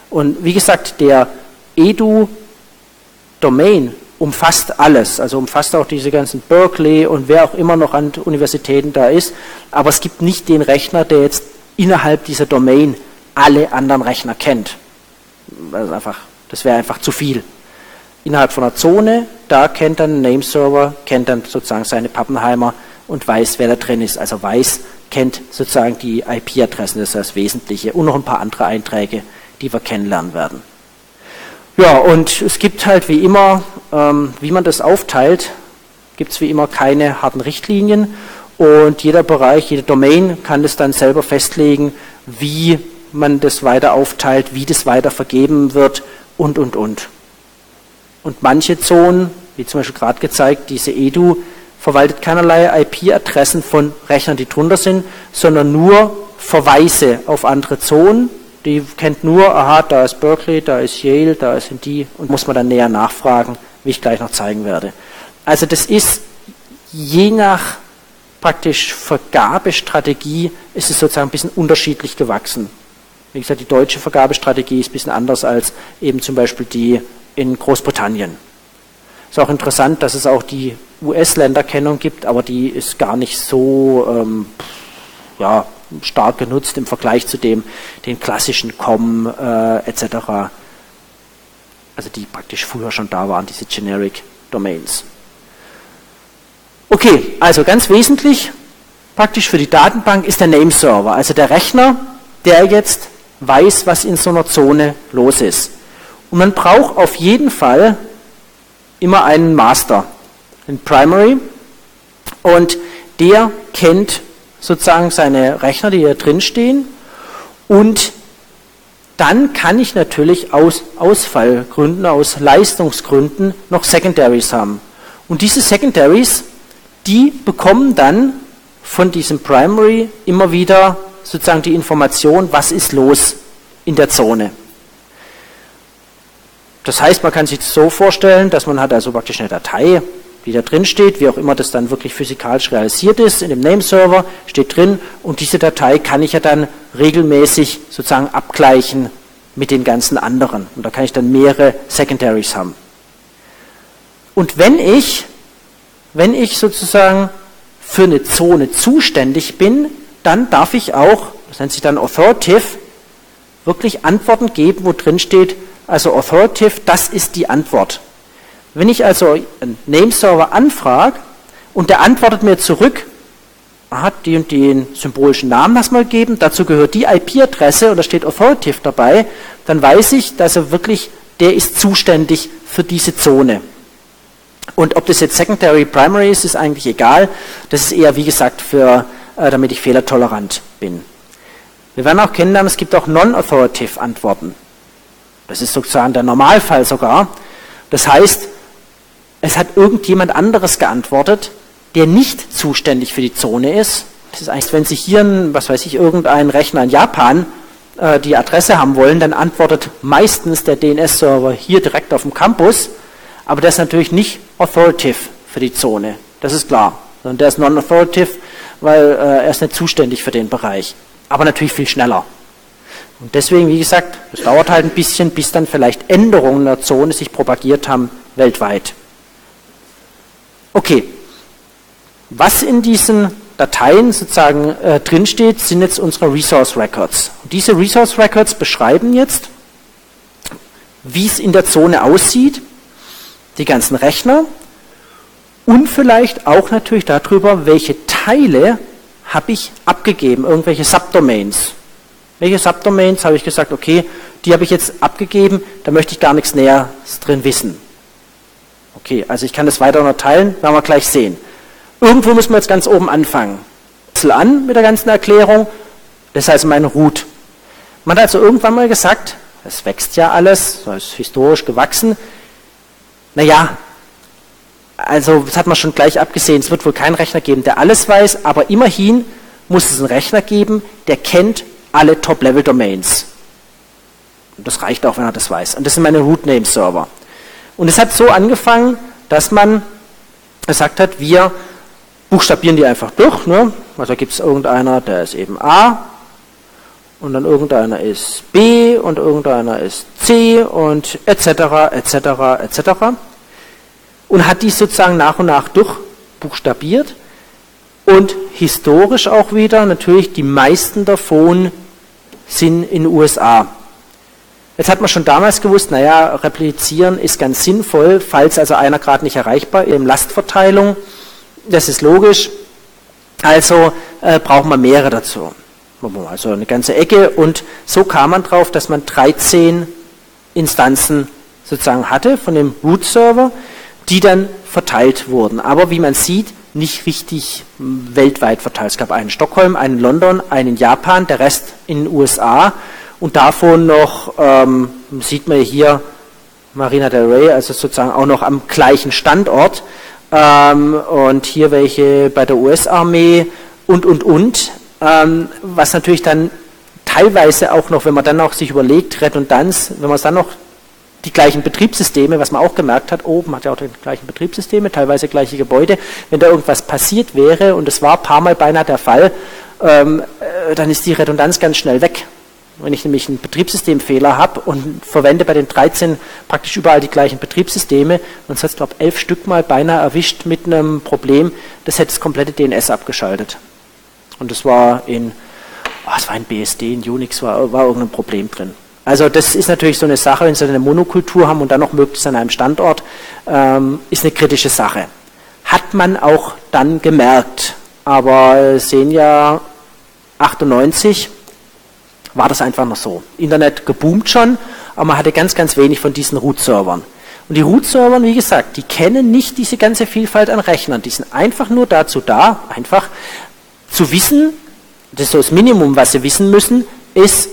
Und wie gesagt, der Edu Domain umfasst alles, also umfasst auch diese ganzen Berkeley und wer auch immer noch an Universitäten da ist, aber es gibt nicht den Rechner, der jetzt innerhalb dieser Domain alle anderen Rechner kennt. Das, einfach, das wäre einfach zu viel. Innerhalb von einer Zone, da kennt dann ein Nameserver, kennt dann sozusagen seine Pappenheimer und weiß, wer da drin ist. Also weiß, kennt sozusagen die IP-Adressen, das ist das Wesentliche und noch ein paar andere Einträge, die wir kennenlernen werden. Ja, und es gibt halt wie immer, ähm, wie man das aufteilt, gibt es wie immer keine harten Richtlinien und jeder Bereich, jede Domain kann das dann selber festlegen, wie man das weiter aufteilt, wie das weiter vergeben wird und, und, und. Und manche Zonen, wie zum Beispiel gerade gezeigt, diese Edu, verwaltet keinerlei IP-Adressen von Rechnern, die drunter sind, sondern nur Verweise auf andere Zonen die kennt nur, aha, da ist Berkeley, da ist Yale, da sind die und muss man dann näher nachfragen, wie ich gleich noch zeigen werde. Also das ist je nach praktisch Vergabestrategie ist es sozusagen ein bisschen unterschiedlich gewachsen. Wie gesagt, die deutsche Vergabestrategie ist ein bisschen anders als eben zum Beispiel die in Großbritannien. Ist auch interessant, dass es auch die US-Länderkennung gibt, aber die ist gar nicht so ähm, ja, stark genutzt im Vergleich zu dem, den klassischen COM äh, etc. Also die praktisch früher schon da waren, diese Generic Domains. Okay, also ganz wesentlich praktisch für die Datenbank ist der Nameserver, also der Rechner, der jetzt weiß, was in so einer Zone los ist. Und man braucht auf jeden Fall immer einen Master, einen Primary, und der kennt sozusagen seine Rechner, die hier drin stehen. Und dann kann ich natürlich aus Ausfallgründen, aus Leistungsgründen noch Secondaries haben. Und diese Secondaries, die bekommen dann von diesem Primary immer wieder sozusagen die Information, was ist los in der Zone. Das heißt, man kann sich das so vorstellen, dass man hat also praktisch eine Datei, die da drin steht, wie auch immer das dann wirklich physikalisch realisiert ist, in dem Nameserver steht drin und diese Datei kann ich ja dann regelmäßig sozusagen abgleichen mit den ganzen anderen. Und da kann ich dann mehrere Secondaries haben. Und wenn ich, wenn ich sozusagen für eine Zone zuständig bin, dann darf ich auch, das nennt sich dann Authoritative, wirklich Antworten geben, wo drin steht, also Authoritative, das ist die Antwort. Wenn ich also einen Nameserver anfrage und der antwortet mir zurück, hat die und den symbolischen Namen erstmal gegeben, dazu gehört die IP-Adresse und da steht Authoritative dabei, dann weiß ich, dass er wirklich, der ist zuständig für diese Zone. Und ob das jetzt Secondary, Primary ist, ist eigentlich egal. Das ist eher, wie gesagt, für, äh, damit ich fehlertolerant bin. Wir werden auch kennenlernen, es gibt auch Non-Authoritative Antworten. Das ist sozusagen der Normalfall sogar. Das heißt, es hat irgendjemand anderes geantwortet, der nicht zuständig für die Zone ist, Das ist eigentlich, wenn Sie hier, was weiß ich, irgendein Rechner in Japan äh, die Adresse haben wollen, dann antwortet meistens der DNS-Server hier direkt auf dem Campus, aber der ist natürlich nicht authoritative für die Zone, das ist klar, sondern der ist non-authoritative, weil äh, er ist nicht zuständig für den Bereich, aber natürlich viel schneller. Und deswegen, wie gesagt, es dauert halt ein bisschen, bis dann vielleicht Änderungen der Zone sich propagiert haben weltweit. Okay, was in diesen Dateien sozusagen äh, drinsteht, sind jetzt unsere Resource Records. Und diese Resource Records beschreiben jetzt, wie es in der Zone aussieht, die ganzen Rechner und vielleicht auch natürlich darüber, welche Teile habe ich abgegeben, irgendwelche Subdomains. Welche Subdomains habe ich gesagt, okay, die habe ich jetzt abgegeben, da möchte ich gar nichts näher drin wissen. Okay, also ich kann das weiter unterteilen, werden wir gleich sehen. Irgendwo müssen wir jetzt ganz oben anfangen. an mit der ganzen Erklärung, das heißt mein Root. Man hat also irgendwann mal gesagt, es wächst ja alles, so ist historisch gewachsen. Naja, also das hat man schon gleich abgesehen, es wird wohl keinen Rechner geben, der alles weiß, aber immerhin muss es einen Rechner geben, der kennt alle Top-Level-Domains. Und das reicht auch, wenn er das weiß. Und das sind meine Root-Name-Server. Und es hat so angefangen, dass man gesagt hat, wir buchstabieren die einfach durch. Ne? Also gibt es irgendeiner, der ist eben A, und dann irgendeiner ist B und irgendeiner ist C und etc. etc. etc. Und hat die sozusagen nach und nach durchbuchstabiert und historisch auch wieder natürlich die meisten davon sind in den USA. Jetzt hat man schon damals gewusst, naja, replizieren ist ganz sinnvoll, falls also einer gerade nicht erreichbar ist, Lastverteilung, das ist logisch, also äh, braucht man mehrere dazu. Also eine ganze Ecke und so kam man drauf, dass man 13 Instanzen sozusagen hatte von dem Root-Server, die dann verteilt wurden. Aber wie man sieht, nicht richtig weltweit verteilt. Es gab einen in Stockholm, einen in London, einen in Japan, der Rest in den USA und davon noch, ähm, sieht man hier Marina del Rey, also sozusagen auch noch am gleichen Standort. Ähm, und hier welche bei der US-Armee und, und, und, ähm, was natürlich dann teilweise auch noch, wenn man dann auch sich überlegt, Redundanz, wenn man es dann noch die gleichen Betriebssysteme, was man auch gemerkt hat, oben hat ja auch die gleichen Betriebssysteme, teilweise gleiche Gebäude. Wenn da irgendwas passiert wäre, und es war ein paar Mal beinahe der Fall, ähm, äh, dann ist die Redundanz ganz schnell weg. Wenn ich nämlich einen Betriebssystemfehler habe und verwende bei den 13 praktisch überall die gleichen Betriebssysteme, und es hat, glaube ich, elf Stück mal beinahe erwischt mit einem Problem, das hätte das komplette DNS abgeschaltet. Und das war in, oh, es war in BSD, in Unix war, war irgendein Problem drin. Also das ist natürlich so eine Sache, wenn Sie eine Monokultur haben und dann noch möglichst an einem Standort, ähm, ist eine kritische Sache. Hat man auch dann gemerkt, aber sehen ja 98 war das einfach noch so. Internet geboomt schon, aber man hatte ganz, ganz wenig von diesen Root-Servern. Und die Root-Server, wie gesagt, die kennen nicht diese ganze Vielfalt an Rechnern. Die sind einfach nur dazu da, einfach zu wissen, das ist so das Minimum, was sie wissen müssen, ist,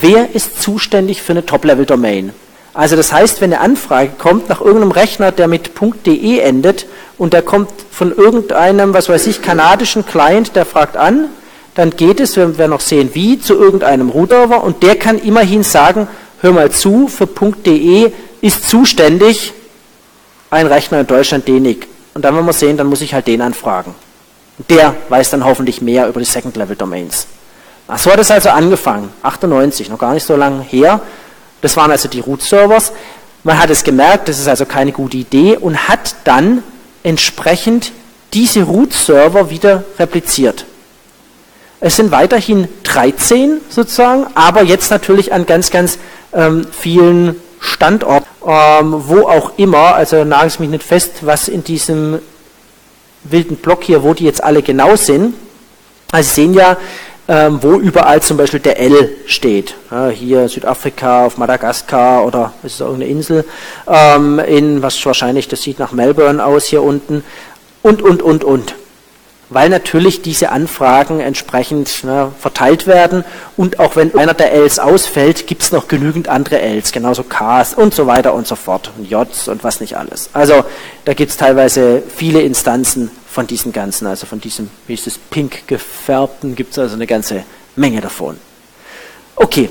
wer ist zuständig für eine Top-Level-Domain. Also das heißt, wenn eine Anfrage kommt nach irgendeinem Rechner, der mit .de endet und der kommt von irgendeinem, was weiß ich, kanadischen Client, der fragt an, dann geht es, wenn wir noch sehen wie, zu irgendeinem Router und der kann immerhin sagen, hör mal zu, für .de ist zuständig ein Rechner in Deutschland, DENIC. Und dann werden wir sehen, dann muss ich halt den anfragen. Der weiß dann hoffentlich mehr über die Second-Level-Domains. So hat es also angefangen, 98, noch gar nicht so lange her. Das waren also die Root-Servers. Man hat es gemerkt, das ist also keine gute Idee und hat dann entsprechend diese Root-Server wieder repliziert. Es sind weiterhin 13 sozusagen, aber jetzt natürlich an ganz, ganz ähm, vielen Standorten, ähm, wo auch immer, also nagel mich nicht fest, was in diesem wilden Block hier, wo die jetzt alle genau sind. Also Sie sehen ja, ähm, wo überall zum Beispiel der L steht. Ja, hier Südafrika, auf Madagaskar oder ist es irgendeine Insel, ähm, in was wahrscheinlich, das sieht nach Melbourne aus hier unten. Und, und, und, und. Weil natürlich diese Anfragen entsprechend ne, verteilt werden. Und auch wenn einer der Ls ausfällt, gibt es noch genügend andere Ls, genauso Ks und so weiter und so fort. Und Js und was nicht alles. Also da gibt es teilweise viele Instanzen von diesen ganzen, also von diesem, wie ist das, pink gefärbten, gibt es also eine ganze Menge davon. Okay,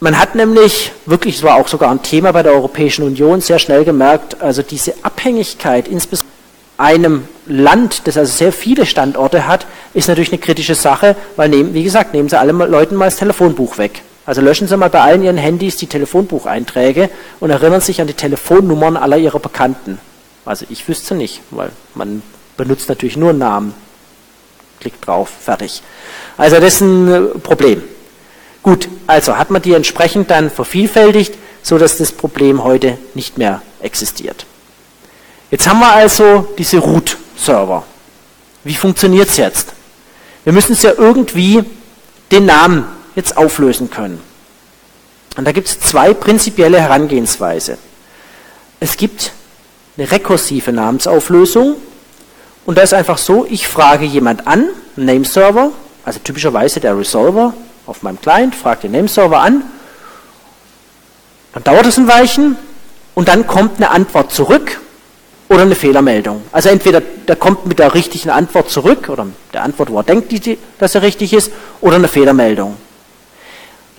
man hat nämlich wirklich, es war auch sogar ein Thema bei der Europäischen Union, sehr schnell gemerkt, also diese Abhängigkeit, insbesondere einem Land, das also sehr viele Standorte hat, ist natürlich eine kritische Sache, weil, nehmen, wie gesagt, nehmen Sie alle Leuten mal das Telefonbuch weg. Also löschen Sie mal bei allen Ihren Handys die Telefonbucheinträge und erinnern sich an die Telefonnummern aller Ihrer Bekannten. Also ich wüsste nicht, weil man benutzt natürlich nur Namen. Klick drauf, fertig. Also das ist ein äh, Problem. Gut, also hat man die entsprechend dann vervielfältigt, sodass das Problem heute nicht mehr existiert. Jetzt haben wir also diese Root-Server. Wie funktioniert es jetzt? Wir müssen es ja irgendwie den Namen jetzt auflösen können. Und da gibt es zwei prinzipielle Herangehensweise. Es gibt eine rekursive Namensauflösung und da ist einfach so, ich frage jemand an, Nameserver, also typischerweise der Resolver auf meinem Client, fragt den Nameserver an, dann dauert es ein Weilchen und dann kommt eine Antwort zurück oder eine Fehlermeldung. Also entweder der kommt mit der richtigen Antwort zurück oder der Antwort, wo er denkt, dass er richtig ist, oder eine Fehlermeldung.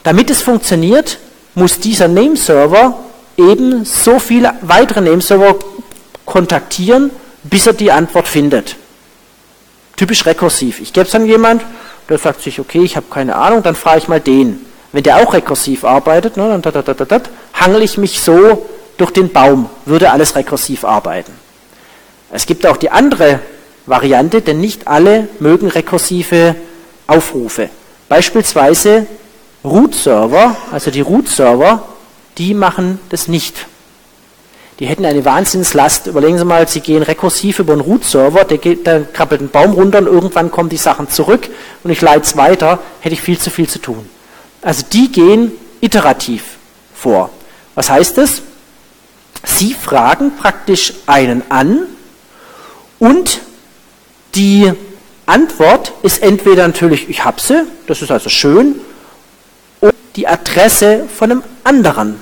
Damit es funktioniert, muss dieser Nameserver eben so viele weitere Nameserver kontaktieren, bis er die Antwort findet. Typisch rekursiv. Ich gebe es an jemand, der sagt sich, okay, ich habe keine Ahnung, dann frage ich mal den. Wenn der auch rekursiv arbeitet, ne, dann hangel ich mich so durch den Baum, würde alles rekursiv arbeiten. Es gibt auch die andere Variante, denn nicht alle mögen rekursive Aufrufe. Beispielsweise Root-Server, also die Root-Server, die machen das nicht. Die hätten eine Wahnsinnslast. Überlegen Sie mal, Sie gehen rekursiv über einen Root-Server, der, der krabbelt einen Baum runter und irgendwann kommen die Sachen zurück und ich leite es weiter, hätte ich viel zu viel zu tun. Also die gehen iterativ vor. Was heißt das? Sie fragen praktisch einen an und die Antwort ist entweder natürlich, ich habe sie, das ist also schön, oder die Adresse von einem anderen.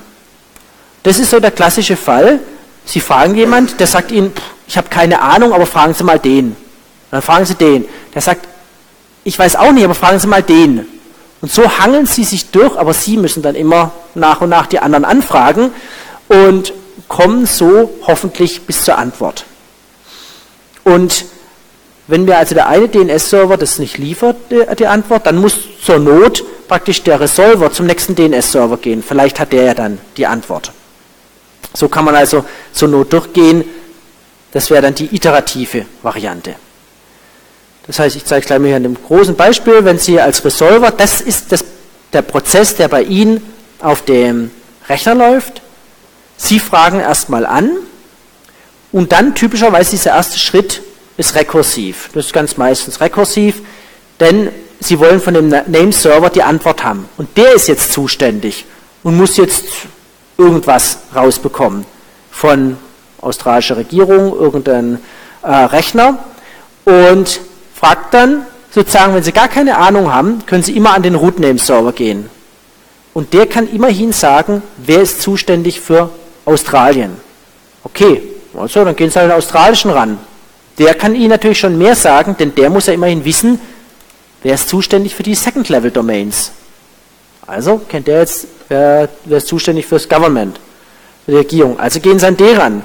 Das ist so der klassische Fall. Sie fragen jemand, der sagt Ihnen, ich habe keine Ahnung, aber fragen Sie mal den. dann fragen Sie den. Der sagt, ich weiß auch nicht, aber fragen Sie mal den. Und so hangeln Sie sich durch, aber Sie müssen dann immer nach und nach die anderen anfragen und kommen so hoffentlich bis zur Antwort. Und wenn mir also der eine DNS-Server das nicht liefert, die Antwort, dann muss zur Not praktisch der Resolver zum nächsten DNS-Server gehen. Vielleicht hat der ja dann die Antwort. So kann man also zur Not durchgehen. Das wäre dann die iterative Variante. Das heißt, ich zeige gleich mal hier in einem großen Beispiel, wenn Sie als Resolver, das ist das, der Prozess, der bei Ihnen auf dem Rechner läuft. Sie fragen erstmal an und dann typischerweise dieser erste Schritt ist rekursiv. Das ist ganz meistens rekursiv, denn Sie wollen von dem Name-Server die Antwort haben. Und der ist jetzt zuständig und muss jetzt irgendwas rausbekommen von australischer Regierung, irgendein äh, Rechner und fragt dann sozusagen, wenn Sie gar keine Ahnung haben, können Sie immer an den Root-Name-Server gehen. Und der kann immerhin sagen, wer ist zuständig für Australien. Okay, also dann gehen Sie an den australischen ran. Der kann Ihnen natürlich schon mehr sagen, denn der muss ja immerhin wissen, wer ist zuständig für die Second-Level-Domains. Also kennt der jetzt, wer, wer ist zuständig für das Government, für die Regierung. Also gehen Sie an den ran.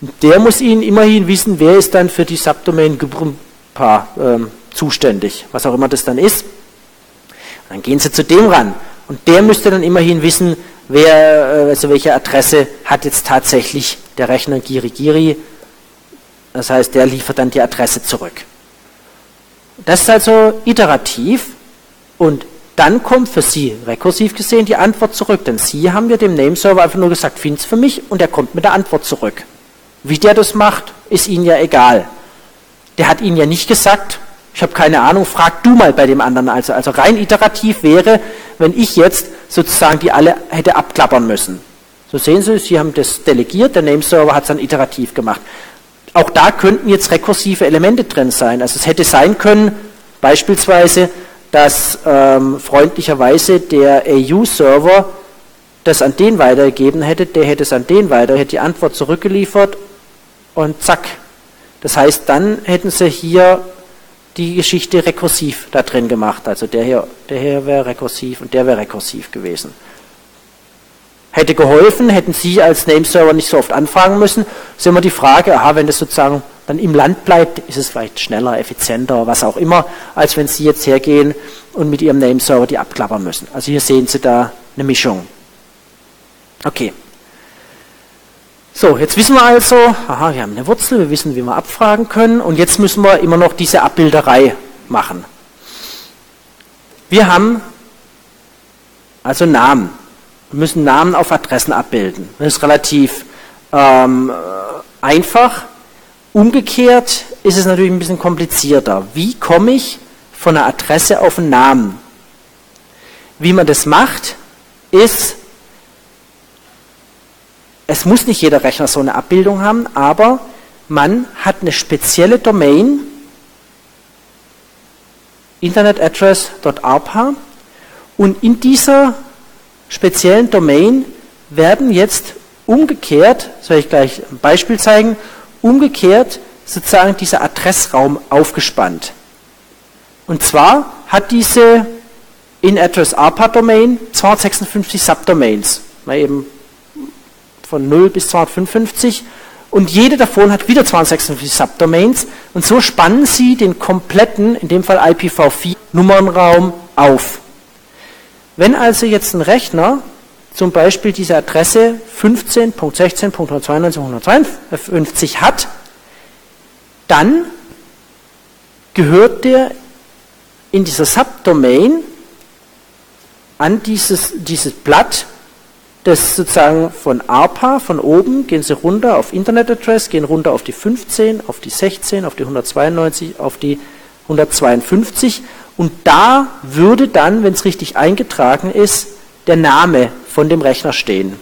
Und der muss Ihnen immerhin wissen, wer ist dann für die Subdomain Gebrümpa ähm, zuständig, was auch immer das dann ist. Und dann gehen Sie zu dem ran. Und der müsste dann immerhin wissen, wer, äh, also welche Adresse hat jetzt tatsächlich der Rechner Giri Giri. Das heißt, der liefert dann die Adresse zurück. Das ist also iterativ und dann kommt für Sie rekursiv gesehen die Antwort zurück, denn Sie haben ja dem Nameserver einfach nur gesagt, find's für mich und er kommt mit der Antwort zurück. Wie der das macht, ist Ihnen ja egal. Der hat Ihnen ja nicht gesagt, ich habe keine Ahnung, frag du mal bei dem anderen. Also, also rein iterativ wäre, wenn ich jetzt sozusagen die alle hätte abklappern müssen. So sehen Sie, Sie haben das delegiert, der Nameserver hat es dann iterativ gemacht. Auch da könnten jetzt rekursive Elemente drin sein. Also es hätte sein können, beispielsweise, dass ähm, freundlicherweise der AU-Server das an den weitergegeben hätte, der hätte es an den weiter, hätte die Antwort zurückgeliefert und zack, Das heißt, dann hätten Sie hier die Geschichte rekursiv da drin gemacht. Also der hier, der hier wäre rekursiv und der wäre rekursiv gewesen. Hätte geholfen, hätten Sie als Nameserver nicht so oft anfragen müssen. ist immer die Frage, aha, wenn das sozusagen dann im Land bleibt, ist es vielleicht schneller, effizienter, was auch immer, als wenn Sie jetzt hergehen und mit Ihrem Nameserver die abklappern müssen. Also hier sehen Sie da eine Mischung. Okay. So, jetzt wissen wir also, aha, wir haben eine Wurzel, wir wissen, wie wir abfragen können und jetzt müssen wir immer noch diese Abbilderei machen. Wir haben also Namen. Wir müssen Namen auf Adressen abbilden. Das ist relativ ähm, einfach. Umgekehrt ist es natürlich ein bisschen komplizierter. Wie komme ich von einer Adresse auf einen Namen? Wie man das macht, ist es muss nicht jeder Rechner so eine Abbildung haben, aber man hat eine spezielle Domain, internetaddress.arpa, und in dieser speziellen Domain werden jetzt umgekehrt, soll ich gleich ein Beispiel zeigen, umgekehrt sozusagen dieser Adressraum aufgespannt. Und zwar hat diese in-address ARPA-Domain 256 Subdomains. Mal eben von 0 bis 255 und jede davon hat wieder 256 Subdomains und so spannen sie den kompletten, in dem Fall IPv4 Nummernraum auf. Wenn also jetzt ein Rechner zum Beispiel diese Adresse 15.16.192.152 hat, dann gehört der in dieser Subdomain an dieses, dieses Blatt das sozusagen von ARPA, von oben, gehen Sie runter auf Internet Address, gehen runter auf die 15, auf die 16, auf die 192, auf die 152 und da würde dann, wenn es richtig eingetragen ist, der Name von dem Rechner stehen.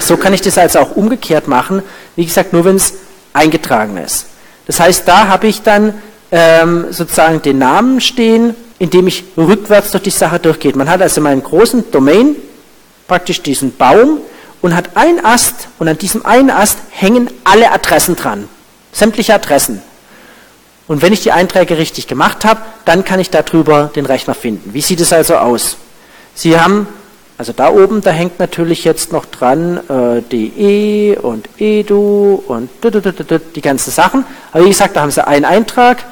So kann ich das also auch umgekehrt machen, wie gesagt, nur wenn es eingetragen ist. Das heißt, da habe ich dann ähm, sozusagen den Namen stehen, indem ich rückwärts durch die Sache durchgehe. Man hat also meinen großen Domain, praktisch diesen Baum und hat einen Ast und an diesem einen Ast hängen alle Adressen dran. Sämtliche Adressen. Und wenn ich die Einträge richtig gemacht habe, dann kann ich darüber den Rechner finden. Wie sieht es also aus? Sie haben, also da oben, da hängt natürlich jetzt noch dran äh, DE und EDU und die ganzen Sachen. Aber wie gesagt, da haben Sie einen Eintrag,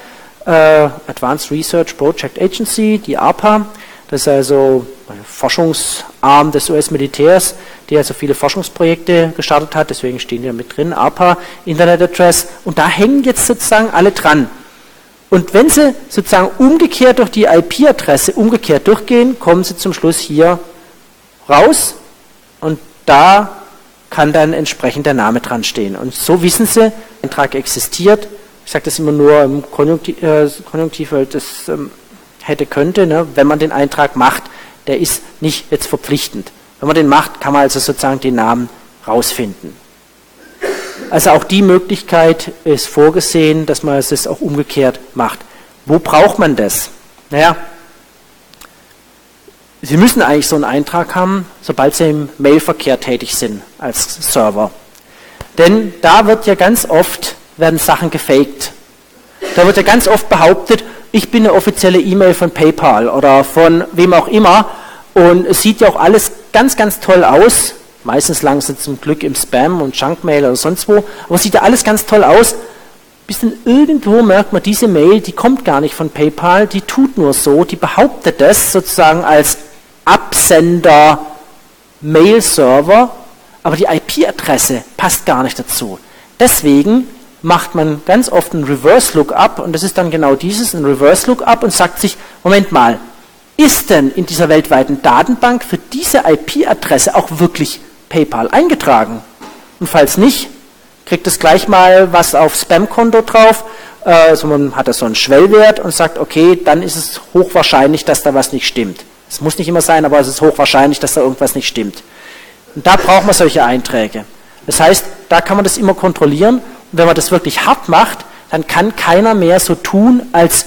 äh, Advanced Research Project Agency, die ARPA. Das ist also ein Forschungsarm des US-Militärs, der also viele Forschungsprojekte gestartet hat, deswegen stehen die da mit drin, ARPA, Internet Address, und da hängen jetzt sozusagen alle dran. Und wenn Sie sozusagen umgekehrt durch die IP-Adresse umgekehrt durchgehen, kommen Sie zum Schluss hier raus und da kann dann entsprechend der Name dran stehen. Und so wissen Sie, der Eintrag existiert. Ich sage das immer nur im Konjunktiv, äh, Konjunktiv weil das ähm, hätte, könnte, ne, wenn man den Eintrag macht, der ist nicht jetzt verpflichtend. Wenn man den macht, kann man also sozusagen den Namen rausfinden. Also auch die Möglichkeit ist vorgesehen, dass man es auch umgekehrt macht. Wo braucht man das? Naja, Sie müssen eigentlich so einen Eintrag haben, sobald Sie im Mailverkehr tätig sind als Server. Denn da wird ja ganz oft, werden Sachen gefaked. Da wird ja ganz oft behauptet, ich bin eine offizielle E-Mail von PayPal oder von wem auch immer und es sieht ja auch alles ganz, ganz toll aus. Meistens lang sind zum Glück im Spam und Junkmail oder sonst wo, aber sieht ja alles ganz toll aus. Bis dann irgendwo merkt man, diese Mail, die kommt gar nicht von PayPal, die tut nur so, die behauptet das sozusagen als Absender Mail-Server, aber die IP-Adresse passt gar nicht dazu. Deswegen macht man ganz oft ein Reverse Lookup und das ist dann genau dieses, ein Reverse Lookup und sagt sich, Moment mal, ist denn in dieser weltweiten Datenbank für diese IP-Adresse auch wirklich PayPal eingetragen? Und falls nicht, kriegt es gleich mal was auf Spam-Konto drauf, also man hat da so einen Schwellwert und sagt, okay, dann ist es hochwahrscheinlich, dass da was nicht stimmt. Es muss nicht immer sein, aber es ist hochwahrscheinlich, dass da irgendwas nicht stimmt. Und da braucht man solche Einträge. Das heißt, da kann man das immer kontrollieren und wenn man das wirklich hart macht, dann kann keiner mehr so tun, als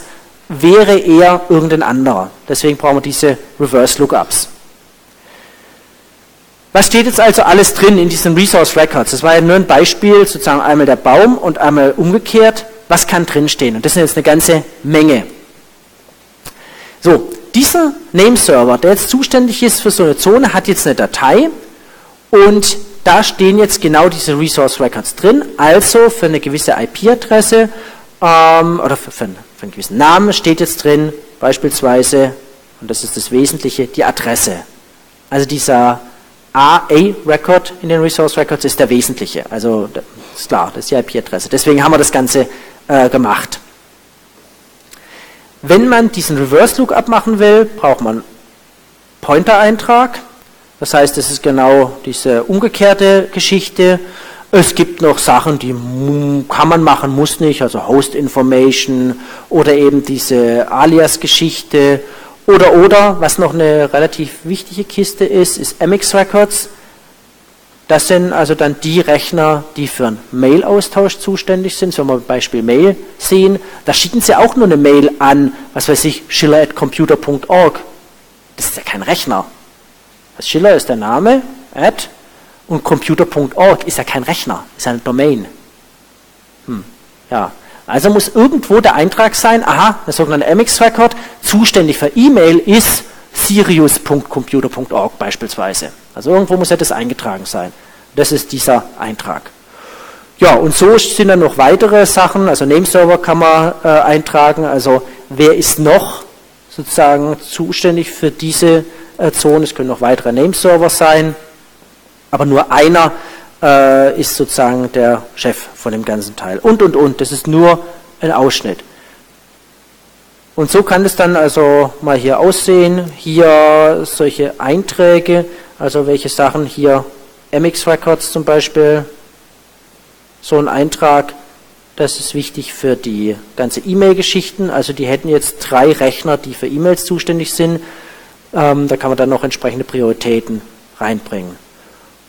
wäre er irgendein anderer. Deswegen brauchen wir diese Reverse Lookups. Was steht jetzt also alles drin in diesen Resource Records? Das war ja nur ein Beispiel, sozusagen einmal der Baum und einmal umgekehrt. Was kann drinstehen? Und das sind jetzt eine ganze Menge. So, dieser Nameserver, der jetzt zuständig ist für so eine Zone, hat jetzt eine Datei und da stehen jetzt genau diese Resource Records drin. Also für eine gewisse IP-Adresse ähm, oder für, für, einen, für einen gewissen Namen steht jetzt drin beispielsweise, und das ist das Wesentliche, die Adresse. Also dieser AA-Record in den Resource Records ist der wesentliche. Also ist klar, das ist die IP-Adresse. Deswegen haben wir das Ganze äh, gemacht. Wenn man diesen Reverse Lookup machen will, braucht man Pointer-Eintrag. Das heißt, es ist genau diese umgekehrte Geschichte. Es gibt noch Sachen, die kann man machen, muss nicht, also Host Information oder eben diese Alias-Geschichte oder oder, was noch eine relativ wichtige Kiste ist, ist MX Records. Das sind also dann die Rechner, die für einen Mail-Austausch zuständig sind. So, wenn wir Beispiel Mail sehen, da schicken sie auch nur eine Mail an, was weiß ich, schiller at computer.org. Das ist ja kein Rechner. Das Schiller ist der Name, at, und computer.org ist ja kein Rechner, ist eine Domain. Hm, ja. Also muss irgendwo der Eintrag sein, aha, der sogenannte MX-Record, zuständig für E-Mail ist sirius.computer.org beispielsweise. Also irgendwo muss ja das eingetragen sein. Das ist dieser Eintrag. Ja, und so sind dann noch weitere Sachen, also Nameserver kann man äh, eintragen, also wer ist noch sozusagen zuständig für diese äh, Zone, es können noch weitere Nameserver sein, aber nur einer äh, ist sozusagen der Chef von dem ganzen Teil. Und, und, und, das ist nur ein Ausschnitt. Und so kann es dann also mal hier aussehen. Hier solche Einträge, also welche Sachen hier, MX Records zum Beispiel, so ein Eintrag, das ist wichtig für die ganze E-Mail-Geschichten. Also die hätten jetzt drei Rechner, die für E-Mails zuständig sind. Ähm, da kann man dann noch entsprechende Prioritäten reinbringen.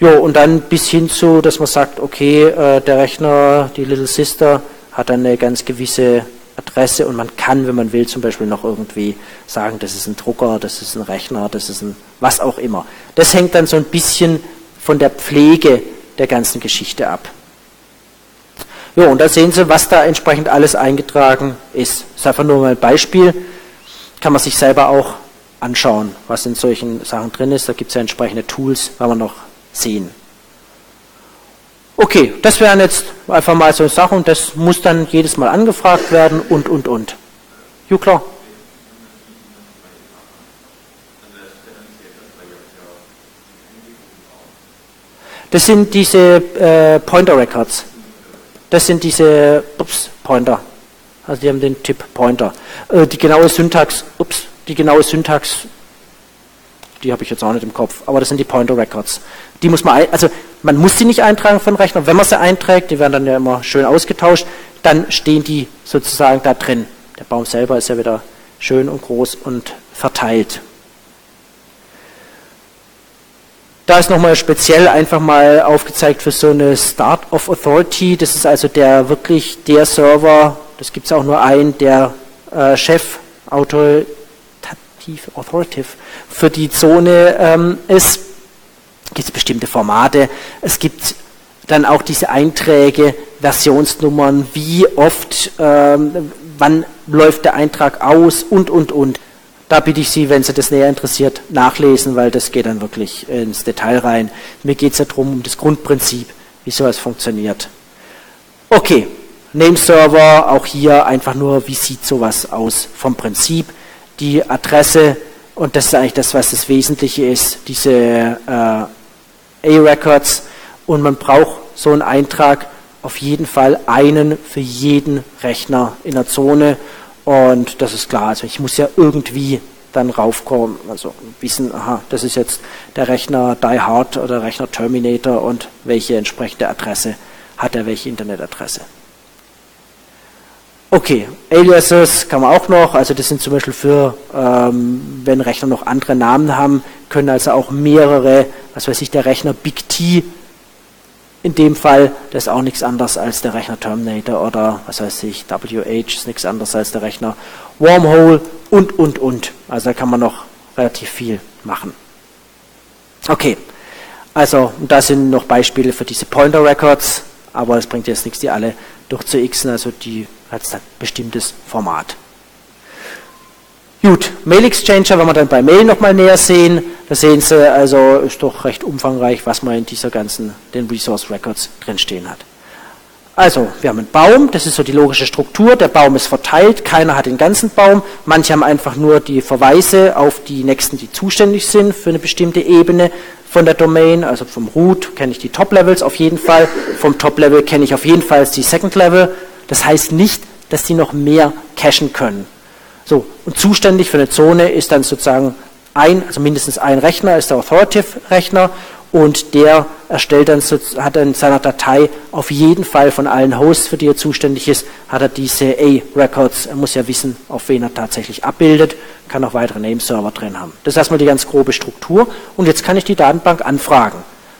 Jo, und dann bis hin zu, dass man sagt, okay, äh, der Rechner, die Little Sister, hat eine ganz gewisse Adresse und man kann, wenn man will, zum Beispiel noch irgendwie sagen, das ist ein Drucker, das ist ein Rechner, das ist ein was auch immer. Das hängt dann so ein bisschen von der Pflege der ganzen Geschichte ab. Jo, und da sehen Sie, was da entsprechend alles eingetragen ist. Das ist einfach nur mal ein Beispiel. Kann man sich selber auch anschauen, was in solchen Sachen drin ist. Da gibt es ja entsprechende Tools, wenn man noch sehen. Okay, das wären jetzt einfach mal so Sachen, das muss dann jedes Mal angefragt werden und, und, und. Jo, klar. Das sind diese äh, Pointer Records. Das sind diese ups, Pointer. Also die haben den Typ Pointer. Äh, die genaue Syntax, ups, die genaue Syntax, die habe ich jetzt auch nicht im Kopf, aber das sind die Pointer Records. Die muss man, also man muss sie nicht eintragen den Rechner. Wenn man sie einträgt, die werden dann ja immer schön ausgetauscht, dann stehen die sozusagen da drin. Der Baum selber ist ja wieder schön und groß und verteilt. Da ist nochmal speziell einfach mal aufgezeigt für so eine Start of Authority. Das ist also der wirklich der Server, das gibt es auch nur einen, der äh, Chef autoritativ authoritative für die Zone ähm, ist gibt es bestimmte Formate. Es gibt dann auch diese Einträge, Versionsnummern, wie oft, ähm, wann läuft der Eintrag aus und, und, und. Da bitte ich Sie, wenn Sie das näher interessiert, nachlesen, weil das geht dann wirklich ins Detail rein. Mir geht es ja darum, um das Grundprinzip, wie sowas funktioniert. Okay, Nameserver, auch hier einfach nur, wie sieht sowas aus vom Prinzip. Die Adresse, und das ist eigentlich das, was das Wesentliche ist, diese äh, A-Records. Und man braucht so einen Eintrag auf jeden Fall einen für jeden Rechner in der Zone. Und das ist klar, also ich muss ja irgendwie dann raufkommen, also wissen, aha, das ist jetzt der Rechner Die Hard oder Rechner Terminator und welche entsprechende Adresse hat er, welche Internetadresse. Okay, Aliases kann man auch noch, also das sind zum Beispiel für, ähm, wenn Rechner noch andere Namen haben, können also auch mehrere, was weiß ich, der Rechner Big T, in dem Fall, das ist auch nichts anderes als der Rechner Terminator oder was weiß ich, WH ist nichts anderes als der Rechner Wormhole und, und, und. Also da kann man noch relativ viel machen. Okay, Also, da sind noch Beispiele für diese Pointer Records, aber es bringt jetzt nichts, die alle durch zu xen, also die hat ein bestimmtes Format. Gut, Mail Exchanger, wenn wir dann bei Mail nochmal näher sehen, da sehen Sie, also ist doch recht umfangreich, was man in dieser ganzen, den Resource Records drinstehen hat. Also, wir haben einen Baum, das ist so die logische Struktur, der Baum ist verteilt, keiner hat den ganzen Baum, manche haben einfach nur die Verweise auf die Nächsten, die zuständig sind für eine bestimmte Ebene von der Domain, also vom Root kenne ich die Top-Levels auf jeden Fall, vom Top-Level kenne ich auf jeden Fall die Second-Level, das heißt nicht, dass die noch mehr cachen können. So, und zuständig für eine Zone ist dann sozusagen ein, also mindestens ein Rechner, ist der Authoritative-Rechner und der erstellt dann, hat in seiner Datei auf jeden Fall von allen Hosts, für die er zuständig ist, hat er diese A-Records. Er muss ja wissen, auf wen er tatsächlich abbildet, kann auch weitere Nameserver drin haben. Das ist erstmal die ganz grobe Struktur und jetzt kann ich die Datenbank anfragen.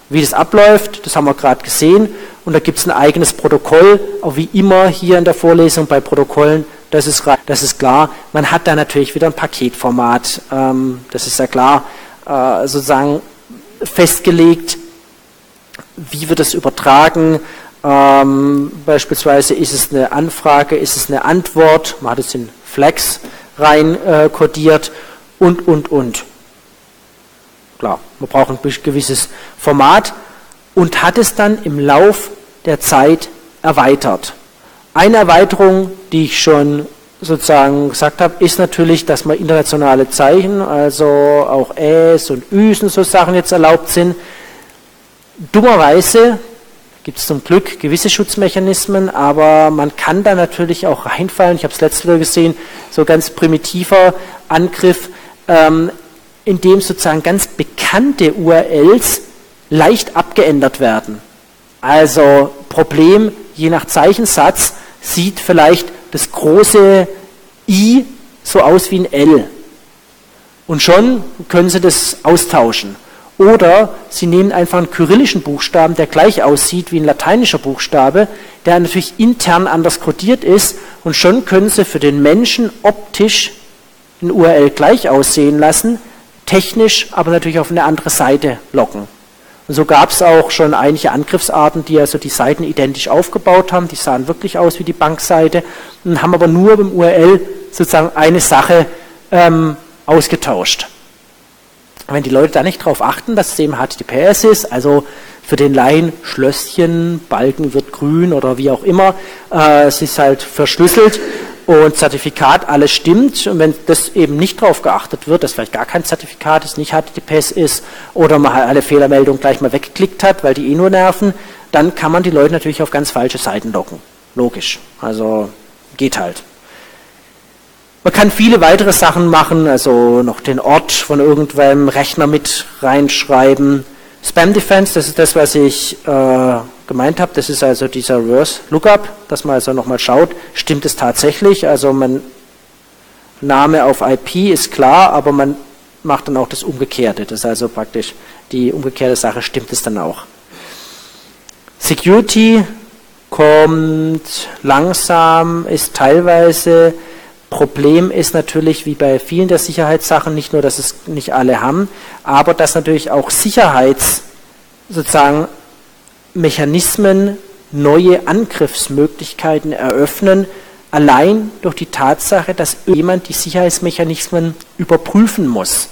Wie das abläuft, das haben wir gerade gesehen und da gibt es ein eigenes Protokoll, auch wie immer hier in der Vorlesung bei Protokollen, das ist, das ist klar. Man hat da natürlich wieder ein Paketformat, ähm, das ist ja klar, äh, sozusagen festgelegt, wie wird das übertragen. Ähm, beispielsweise ist es eine Anfrage, ist es eine Antwort, man hat es in Flex rein äh, kodiert und, und, und. Klar, man braucht ein gewisses Format und hat es dann im Lauf der Zeit erweitert. Eine Erweiterung, die ich schon sozusagen gesagt habe, ist natürlich, dass man internationale Zeichen, also auch Äs und Üs und so Sachen jetzt erlaubt sind. Dummerweise gibt es zum Glück gewisse Schutzmechanismen, aber man kann da natürlich auch reinfallen. Ich habe es letztes Mal gesehen, so ganz primitiver Angriff, ähm, in dem sozusagen ganz bekannte URLs leicht abgeändert werden. Also Problem, je nach Zeichensatz sieht vielleicht das große I so aus wie ein L. Und schon können Sie das austauschen. Oder Sie nehmen einfach einen kyrillischen Buchstaben, der gleich aussieht wie ein lateinischer Buchstabe, der natürlich intern anders kodiert ist. Und schon können Sie für den Menschen optisch ein URL gleich aussehen lassen, technisch aber natürlich auf eine andere Seite locken. Und so gab es auch schon einige Angriffsarten, die also die Seiten identisch aufgebaut haben. Die sahen wirklich aus wie die Bankseite und haben aber nur beim URL sozusagen eine Sache ähm, ausgetauscht. Wenn die Leute da nicht darauf achten, dass es eben HTTPS ist, also für den Laien Schlösschen, Balken wird grün oder wie auch immer, äh, es ist halt verschlüsselt und Zertifikat, alles stimmt. Und wenn das eben nicht darauf geachtet wird, dass vielleicht gar kein Zertifikat ist, nicht HTTPS ist oder man alle Fehlermeldungen gleich mal weggeklickt hat, weil die eh nur nerven, dann kann man die Leute natürlich auf ganz falsche Seiten locken. Logisch. Also geht halt. Man kann viele weitere Sachen machen, also noch den Ort von irgendeinem Rechner mit reinschreiben. Spam Defense, das ist das, was ich äh, gemeint habe. Das ist also dieser Reverse Lookup, dass man also nochmal schaut, stimmt es tatsächlich? Also man Name auf IP ist klar, aber man macht dann auch das Umgekehrte. Das ist also praktisch die umgekehrte Sache, stimmt es dann auch. Security kommt langsam, ist teilweise Problem ist natürlich, wie bei vielen der Sicherheitssachen, nicht nur, dass es nicht alle haben, aber dass natürlich auch Sicherheits sozusagen Mechanismen neue Angriffsmöglichkeiten eröffnen, allein durch die Tatsache, dass jemand die Sicherheitsmechanismen überprüfen muss.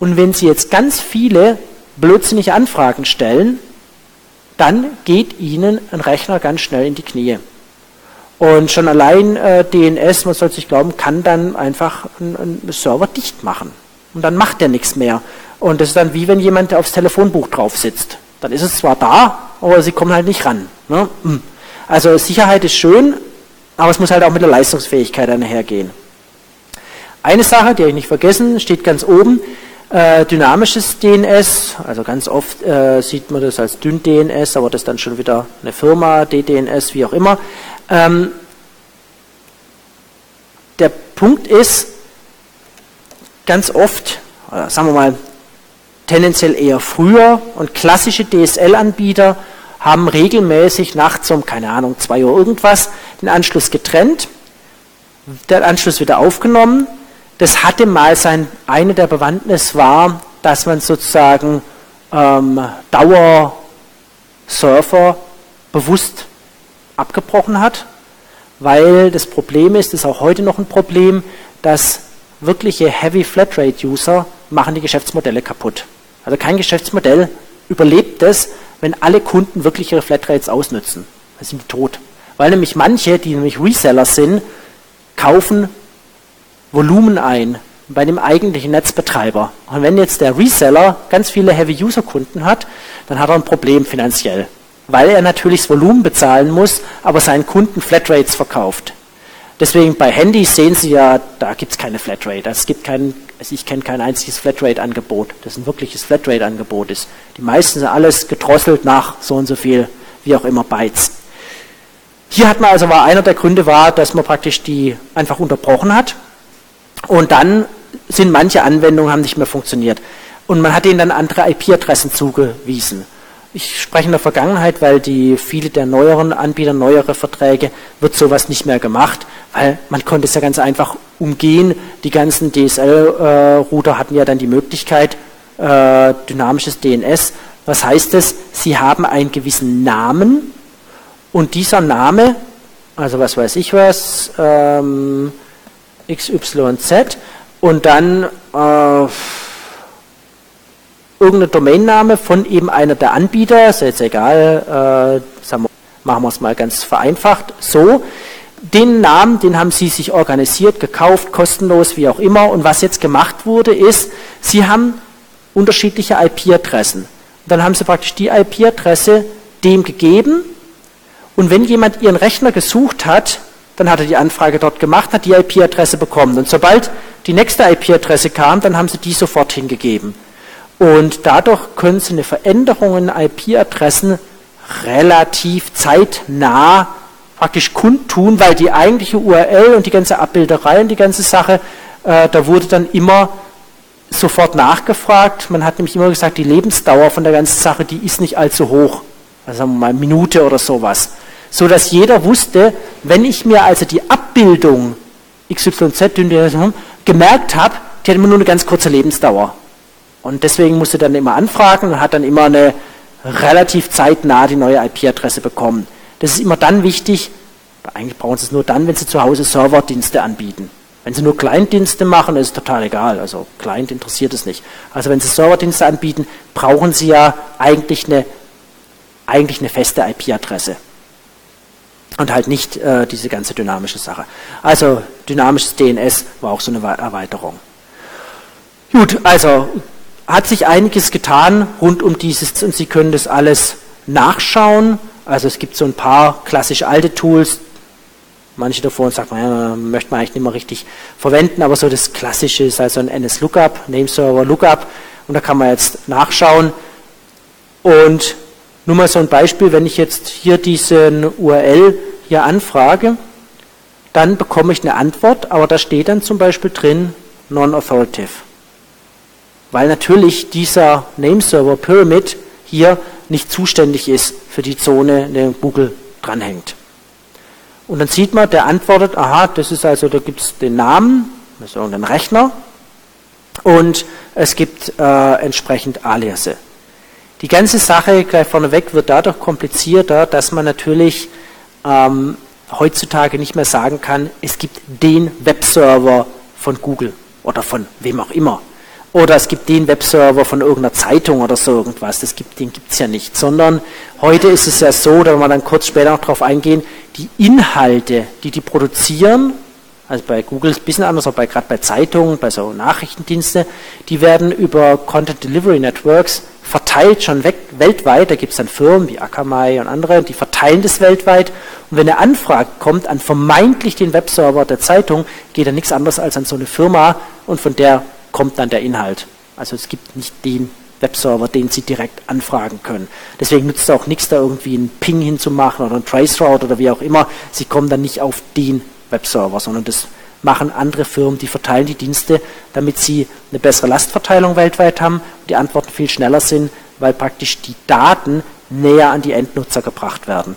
Und wenn Sie jetzt ganz viele blödsinnige Anfragen stellen, dann geht Ihnen ein Rechner ganz schnell in die Knie. Und schon allein äh, DNS, man soll sich glauben, kann dann einfach einen Server dicht machen. Und dann macht er nichts mehr. Und das ist dann wie wenn jemand aufs Telefonbuch drauf sitzt. Dann ist es zwar da, aber sie kommen halt nicht ran. Ne? Hm. Also Sicherheit ist schön, aber es muss halt auch mit der Leistungsfähigkeit einhergehen. Eine Sache, die habe ich nicht vergessen, steht ganz oben, äh, dynamisches DNS, also ganz oft äh, sieht man das als dünn DNS, aber das ist dann schon wieder eine Firma, DDNS, wie auch immer. Ähm, der Punkt ist, ganz oft, sagen wir mal, tendenziell eher früher und klassische DSL-Anbieter haben regelmäßig nachts um, keine Ahnung, 2 Uhr irgendwas, den Anschluss getrennt, der Anschluss wieder aufgenommen. Das hatte mal sein, eine der Bewandtnis war, dass man sozusagen ähm, Dauersurfer bewusst abgebrochen hat, weil das Problem ist, das ist auch heute noch ein Problem, dass wirkliche Heavy Flatrate User machen die Geschäftsmodelle kaputt. Also kein Geschäftsmodell überlebt es, wenn alle Kunden wirklich ihre Flatrates ausnutzen. Dann sind die tot. Weil nämlich manche, die nämlich Reseller sind, kaufen Volumen ein bei dem eigentlichen Netzbetreiber. Und wenn jetzt der Reseller ganz viele Heavy-User-Kunden hat, dann hat er ein Problem finanziell, weil er natürlich das Volumen bezahlen muss, aber seinen Kunden Flatrates verkauft. Deswegen bei Handys sehen Sie ja, da gibt es keine Flatrate. Es gibt kein, also ich kenne kein einziges Flatrate-Angebot, das ein wirkliches Flatrate-Angebot ist. Die meisten sind alles gedrosselt nach so und so viel, wie auch immer, Bytes. Hier hat man also war einer der Gründe war, dass man praktisch die einfach unterbrochen hat und dann sind manche Anwendungen haben nicht mehr funktioniert und man hat ihnen dann andere IP-Adressen zugewiesen. Ich spreche in der Vergangenheit, weil die viele der neueren Anbieter, neuere Verträge, wird sowas nicht mehr gemacht, weil man konnte es ja ganz einfach umgehen. Die ganzen DSL-Router äh, hatten ja dann die Möglichkeit, äh, dynamisches DNS. Was heißt es? Sie haben einen gewissen Namen, und dieser Name, also was weiß ich was, ähm, XYZ und dann äh, irgendein Domainname von eben einer der Anbieter, ist jetzt egal, äh, wir, machen wir es mal ganz vereinfacht, so. Den Namen, den haben Sie sich organisiert, gekauft, kostenlos, wie auch immer. Und was jetzt gemacht wurde, ist, Sie haben unterschiedliche IP-Adressen. Dann haben Sie praktisch die IP-Adresse dem gegeben und wenn jemand Ihren Rechner gesucht hat, dann hat er die Anfrage dort gemacht, hat die IP-Adresse bekommen. Und sobald die nächste IP-Adresse kam, dann haben Sie die sofort hingegeben. Und dadurch können Sie eine Veränderung in IP-Adressen relativ zeitnah praktisch kundtun, weil die eigentliche URL und die ganze Abbilderei und die ganze Sache, äh, da wurde dann immer sofort nachgefragt. Man hat nämlich immer gesagt, die Lebensdauer von der ganzen Sache, die ist nicht allzu hoch. Also sagen wir mal Minute oder sowas so dass jeder wusste, wenn ich mir also die Abbildung XYZ gemerkt habe, die hat immer nur eine ganz kurze Lebensdauer. Und deswegen musste dann immer anfragen und hat dann immer eine relativ zeitnah die neue IP-Adresse bekommen. Das ist immer dann wichtig, eigentlich brauchen Sie es nur dann, wenn Sie zu Hause Serverdienste anbieten. Wenn Sie nur Client-Dienste machen, ist es total egal. Also Client interessiert es nicht. Also wenn Sie Serverdienste anbieten, brauchen Sie ja eigentlich eine, eigentlich eine feste IP-Adresse und halt nicht äh, diese ganze dynamische Sache. Also dynamisches DNS war auch so eine Erweiterung. Gut, also hat sich einiges getan rund um dieses und Sie können das alles nachschauen. Also es gibt so ein paar klassisch alte Tools. Manche davon sagt man, ja, möchte man eigentlich nicht mehr richtig verwenden, aber so das Klassische ist also ein NS-Lookup, Nameserver Lookup und da kann man jetzt nachschauen. Und nur mal so ein Beispiel, wenn ich jetzt hier diesen URL hier anfrage, dann bekomme ich eine Antwort, aber da steht dann zum Beispiel drin non-authoritative. Weil natürlich dieser Nameserver Pyramid hier nicht zuständig ist für die Zone, in der Google dranhängt. Und dann sieht man, der antwortet, aha, das ist also, da gibt es den Namen, das ist irgendein Rechner, und es gibt äh, entsprechend Aliase. Die ganze Sache gleich vorneweg wird dadurch komplizierter, dass man natürlich ähm, heutzutage nicht mehr sagen kann, es gibt den Webserver von Google oder von wem auch immer. Oder es gibt den Webserver von irgendeiner Zeitung oder so irgendwas. Das gibt, den gibt es ja nicht. Sondern heute ist es ja so, da wir dann kurz später noch darauf eingehen, die Inhalte, die die produzieren, also bei Google ist ein bisschen anders, aber gerade bei Zeitungen, bei so Nachrichtendienste, die werden über Content Delivery Networks verteilt schon weg, weltweit. Da gibt es dann Firmen wie Akamai und andere, die verteilen das weltweit. Und wenn eine Anfrage kommt an vermeintlich den Webserver der Zeitung, geht da nichts anderes als an so eine Firma und von der kommt dann der Inhalt. Also es gibt nicht den Webserver, den Sie direkt anfragen können. Deswegen nützt es auch nichts, da irgendwie einen Ping hinzumachen oder einen Traceroute oder wie auch immer. Sie kommen dann nicht auf den Webserver, sondern das machen andere Firmen, die verteilen die Dienste, damit sie eine bessere Lastverteilung weltweit haben und die Antworten viel schneller sind, weil praktisch die Daten näher an die Endnutzer gebracht werden.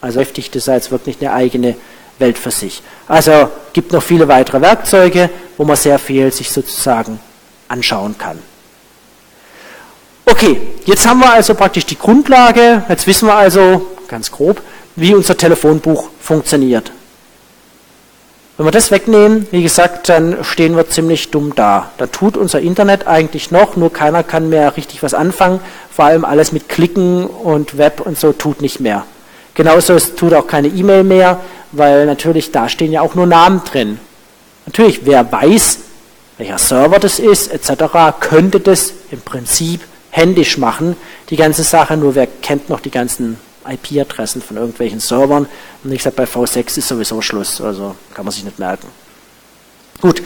Also heftig, das ist jetzt wirklich eine eigene Welt für sich. Also gibt noch viele weitere Werkzeuge, wo man sehr viel sich sozusagen anschauen kann. Okay, jetzt haben wir also praktisch die Grundlage, jetzt wissen wir also ganz grob, wie unser Telefonbuch funktioniert. Wenn wir das wegnehmen, wie gesagt, dann stehen wir ziemlich dumm da. Da tut unser Internet eigentlich noch, nur keiner kann mehr richtig was anfangen. Vor allem alles mit Klicken und Web und so tut nicht mehr. Genauso es tut auch keine E-Mail mehr, weil natürlich da stehen ja auch nur Namen drin. Natürlich, wer weiß, welcher Server das ist, etc., könnte das im Prinzip händisch machen, die ganze Sache, nur wer kennt noch die ganzen IP-Adressen von irgendwelchen Servern. Und ich sage, bei V6 ist sowieso Schluss, also kann man sich nicht merken. Gut.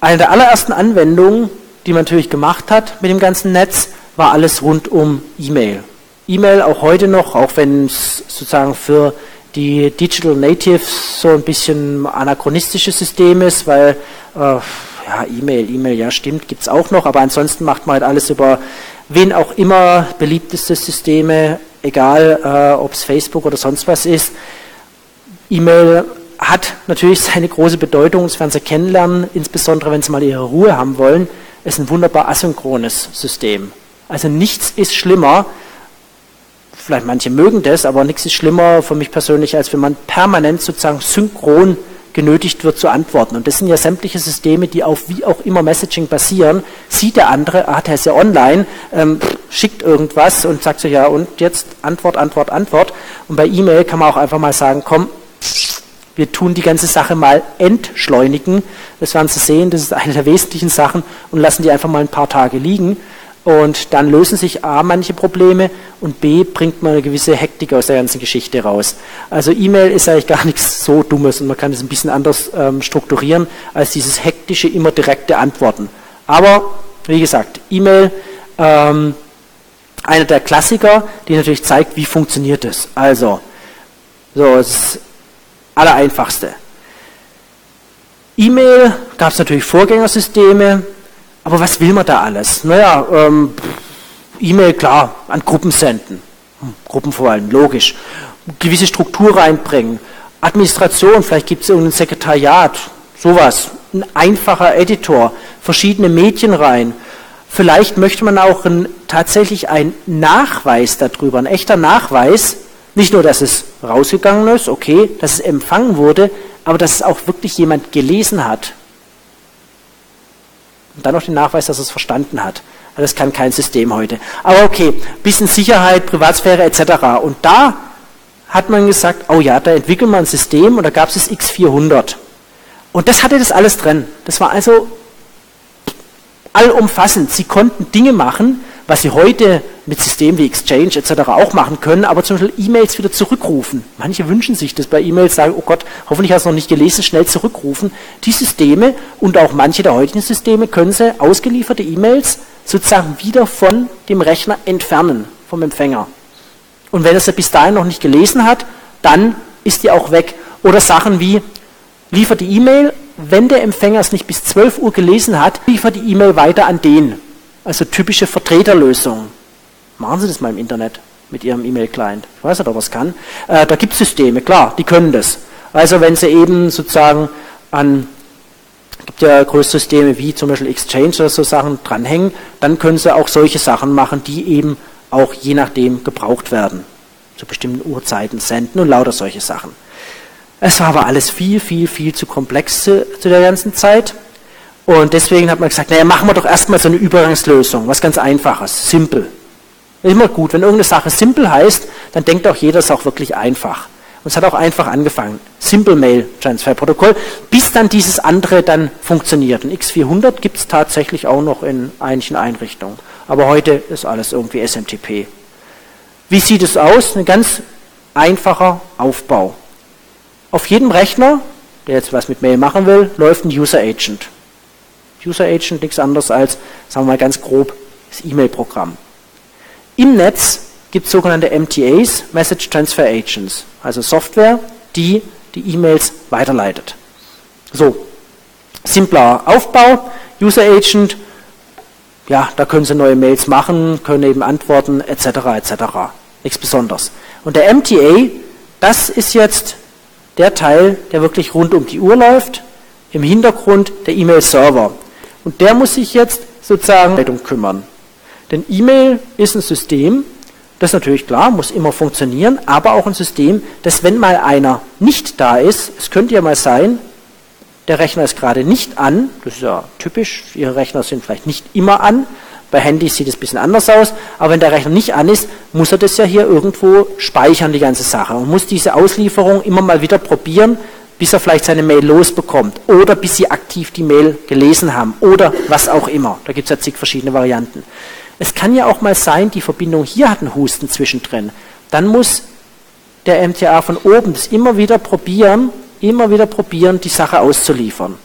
Eine der allerersten Anwendungen, die man natürlich gemacht hat mit dem ganzen Netz, war alles rund um E-Mail. E-Mail auch heute noch, auch wenn es sozusagen für die Digital Natives so ein bisschen anachronistisches System ist, weil äh, ja, E-Mail, E-Mail, ja stimmt, gibt es auch noch, aber ansonsten macht man halt alles über wen auch immer, beliebteste Systeme, egal äh, ob es Facebook oder sonst was ist. E-Mail hat natürlich [LAUGHS] seine große Bedeutung, das werden Sie kennenlernen, insbesondere wenn Sie mal Ihre Ruhe haben wollen. Es ist ein wunderbar asynchrones System. Also nichts ist schlimmer, vielleicht manche mögen das, aber nichts ist schlimmer für mich persönlich, als wenn man permanent sozusagen synchron genötigt wird zu antworten. Und das sind ja sämtliche Systeme, die auf wie auch immer Messaging basieren. Sieht der andere, ah, der ist ja online, ähm, schickt irgendwas und sagt so, ja, und jetzt Antwort, Antwort, Antwort. Und bei E-Mail kann man auch einfach mal sagen, komm, wir tun die ganze Sache mal entschleunigen. Das werden Sie sehen, das ist eine der wesentlichen Sachen und lassen die einfach mal ein paar Tage liegen. Und dann lösen sich A manche Probleme und B bringt man eine gewisse Hektik aus der ganzen Geschichte raus. Also E-Mail ist eigentlich gar nichts so Dummes und man kann es ein bisschen anders ähm, strukturieren als dieses hektische, immer direkte Antworten. Aber wie gesagt, E-Mail, ähm, einer der Klassiker, die natürlich zeigt, wie funktioniert es. Also, so, das Allereinfachste. E-Mail gab es natürlich Vorgängersysteme, aber was will man da alles? Naja, ähm, E-Mail, klar, an Gruppen senden. Hm, Gruppen vor allem, logisch. Gewisse Struktur reinbringen. Administration, vielleicht gibt es irgendein Sekretariat, sowas. Ein einfacher Editor, verschiedene Medien rein. Vielleicht möchte man auch ein, tatsächlich einen Nachweis darüber, ein echter Nachweis, nicht nur, dass es rausgegangen ist, okay, dass es empfangen wurde, aber dass es auch wirklich jemand gelesen hat. Und dann noch den Nachweis, dass er es verstanden hat. Das kann kein System heute. Aber okay, bisschen Sicherheit, Privatsphäre etc. Und da hat man gesagt, oh ja, da entwickeln wir ein System und da gab es das X400. Und das hatte das alles drin. Das war also allumfassend. Sie konnten Dinge machen, was Sie heute mit Systemen wie Exchange etc. auch machen können, aber zum Beispiel E-Mails wieder zurückrufen. Manche wünschen sich das bei E-Mails, sagen, oh Gott, hoffentlich hast du noch nicht gelesen, schnell zurückrufen. Die Systeme und auch manche der heutigen Systeme können Sie ausgelieferte E-Mails sozusagen wieder von dem Rechner entfernen, vom Empfänger. Und wenn er sie bis dahin noch nicht gelesen hat, dann ist die auch weg. Oder Sachen wie, liefert die E-Mail, wenn der Empfänger es nicht bis 12 Uhr gelesen hat, liefert die E-Mail weiter an den. Also typische Vertreterlösung. Machen Sie das mal im Internet mit Ihrem E-Mail-Client. Ich weiß nicht, ob es kann. Äh, da gibt es Systeme, klar, die können das. Also wenn Sie eben sozusagen an, gibt ja größere Systeme wie zum Beispiel Exchange oder so Sachen dranhängen, dann können Sie auch solche Sachen machen, die eben auch je nachdem gebraucht werden. Zu bestimmten Uhrzeiten senden und lauter solche Sachen. Es war aber alles viel, viel, viel zu komplex zu, zu der ganzen Zeit. Und deswegen hat man gesagt, naja, machen wir doch erstmal so eine Übergangslösung, was ganz Einfaches, simpel. Immer gut, wenn irgendeine Sache simpel heißt, dann denkt auch jeder, es auch wirklich einfach. Und es hat auch einfach angefangen. Simple Mail Transfer Protokoll, bis dann dieses andere dann funktioniert. Ein X400 gibt es tatsächlich auch noch in einigen Einrichtungen. Aber heute ist alles irgendwie SMTP. Wie sieht es aus? Ein ganz einfacher Aufbau. Auf jedem Rechner, der jetzt was mit Mail machen will, läuft ein User Agent. User Agent nichts anderes als, sagen wir mal ganz grob, das E-Mail-Programm. Im Netz gibt es sogenannte MTAs, Message Transfer Agents, also Software, die die E-Mails weiterleitet. So, simpler Aufbau, User Agent, ja, da können Sie neue Mails machen, können eben antworten, etc., etc. Nichts Besonderes. Und der MTA, das ist jetzt der Teil, der wirklich rund um die Uhr läuft, im Hintergrund der E-Mail-Server. Und der muss sich jetzt sozusagen kümmern. Denn E-Mail ist ein System, das natürlich klar, muss immer funktionieren, aber auch ein System, das wenn mal einer nicht da ist, es könnte ja mal sein, der Rechner ist gerade nicht an, das ist ja typisch, Ihre Rechner sind vielleicht nicht immer an, bei Handys sieht es ein bisschen anders aus, aber wenn der Rechner nicht an ist, muss er das ja hier irgendwo speichern, die ganze Sache, und muss diese Auslieferung immer mal wieder probieren, bis er vielleicht seine Mail losbekommt oder bis Sie aktiv die Mail gelesen haben oder was auch immer. Da gibt es ja zig verschiedene Varianten. Es kann ja auch mal sein, die Verbindung hier hat einen Husten zwischendrin. Dann muss der MTA von oben das immer wieder probieren, immer wieder probieren, die Sache auszuliefern.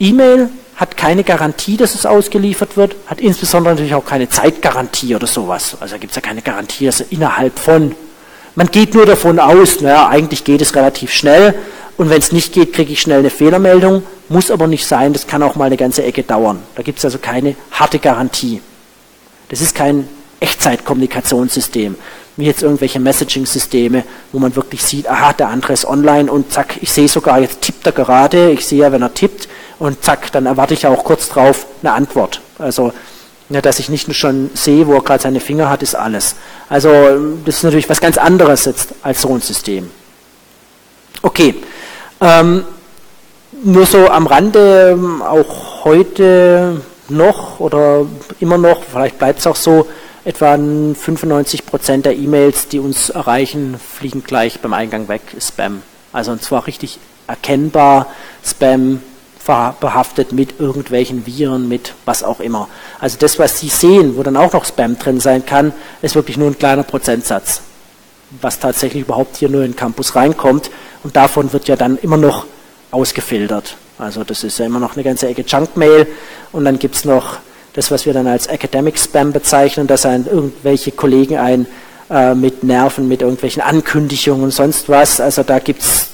E-Mail hat keine Garantie, dass es ausgeliefert wird, hat insbesondere natürlich auch keine Zeitgarantie oder sowas. Also da gibt es ja keine Garantie, dass er innerhalb von. Man geht nur davon aus, naja, eigentlich geht es relativ schnell und wenn es nicht geht, kriege ich schnell eine Fehlermeldung, muss aber nicht sein, das kann auch mal eine ganze Ecke dauern. Da gibt es also keine harte Garantie. Das ist kein Echtzeitkommunikationssystem wie jetzt irgendwelche Messaging-Systeme, wo man wirklich sieht, aha, der andere ist online und zack, ich sehe sogar, jetzt tippt er gerade, ich sehe ja, wenn er tippt und zack, dann erwarte ich auch kurz drauf eine Antwort. Also, ja, dass ich nicht nur schon sehe, wo er gerade seine Finger hat, ist alles. Also, das ist natürlich was ganz anderes jetzt als so ein System. Okay, ähm, nur so am Rande, auch heute noch oder immer noch, vielleicht bleibt es auch so, Etwa 95 Prozent der E-Mails, die uns erreichen, fliegen gleich beim Eingang weg, Spam. Also und zwar richtig erkennbar Spam behaftet mit irgendwelchen Viren, mit was auch immer. Also das, was Sie sehen, wo dann auch noch Spam drin sein kann, ist wirklich nur ein kleiner Prozentsatz, was tatsächlich überhaupt hier nur in den Campus reinkommt. Und davon wird ja dann immer noch ausgefiltert. Also das ist ja immer noch eine ganze Ecke Junkmail und dann gibt es noch das, was wir dann als Academic Spam bezeichnen, dass ein, irgendwelche Kollegen ein äh, mit Nerven, mit irgendwelchen Ankündigungen und sonst was. Also da gibt es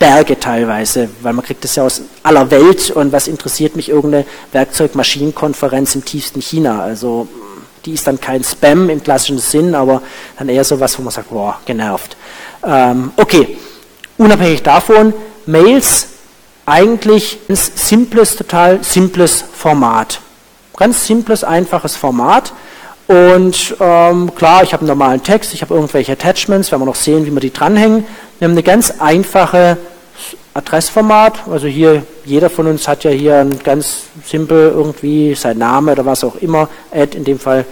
Berge teilweise, weil man kriegt das ja aus aller Welt und was interessiert mich irgendeine Werkzeugmaschinenkonferenz im tiefsten China. Also die ist dann kein Spam im klassischen Sinn, aber dann eher so was, wo man sagt, boah, genervt. Ähm, okay, unabhängig davon, Mails eigentlich ein simples, total simples Format. Ganz simples, einfaches Format. Und ähm, klar, ich habe einen normalen Text, ich habe irgendwelche Attachments, werden wir noch sehen, wie wir die dranhängen. Wir haben eine ganz einfache Adressformat. Also hier, jeder von uns hat ja hier ein ganz simpel irgendwie sein Name oder was auch immer, Ad in dem Fall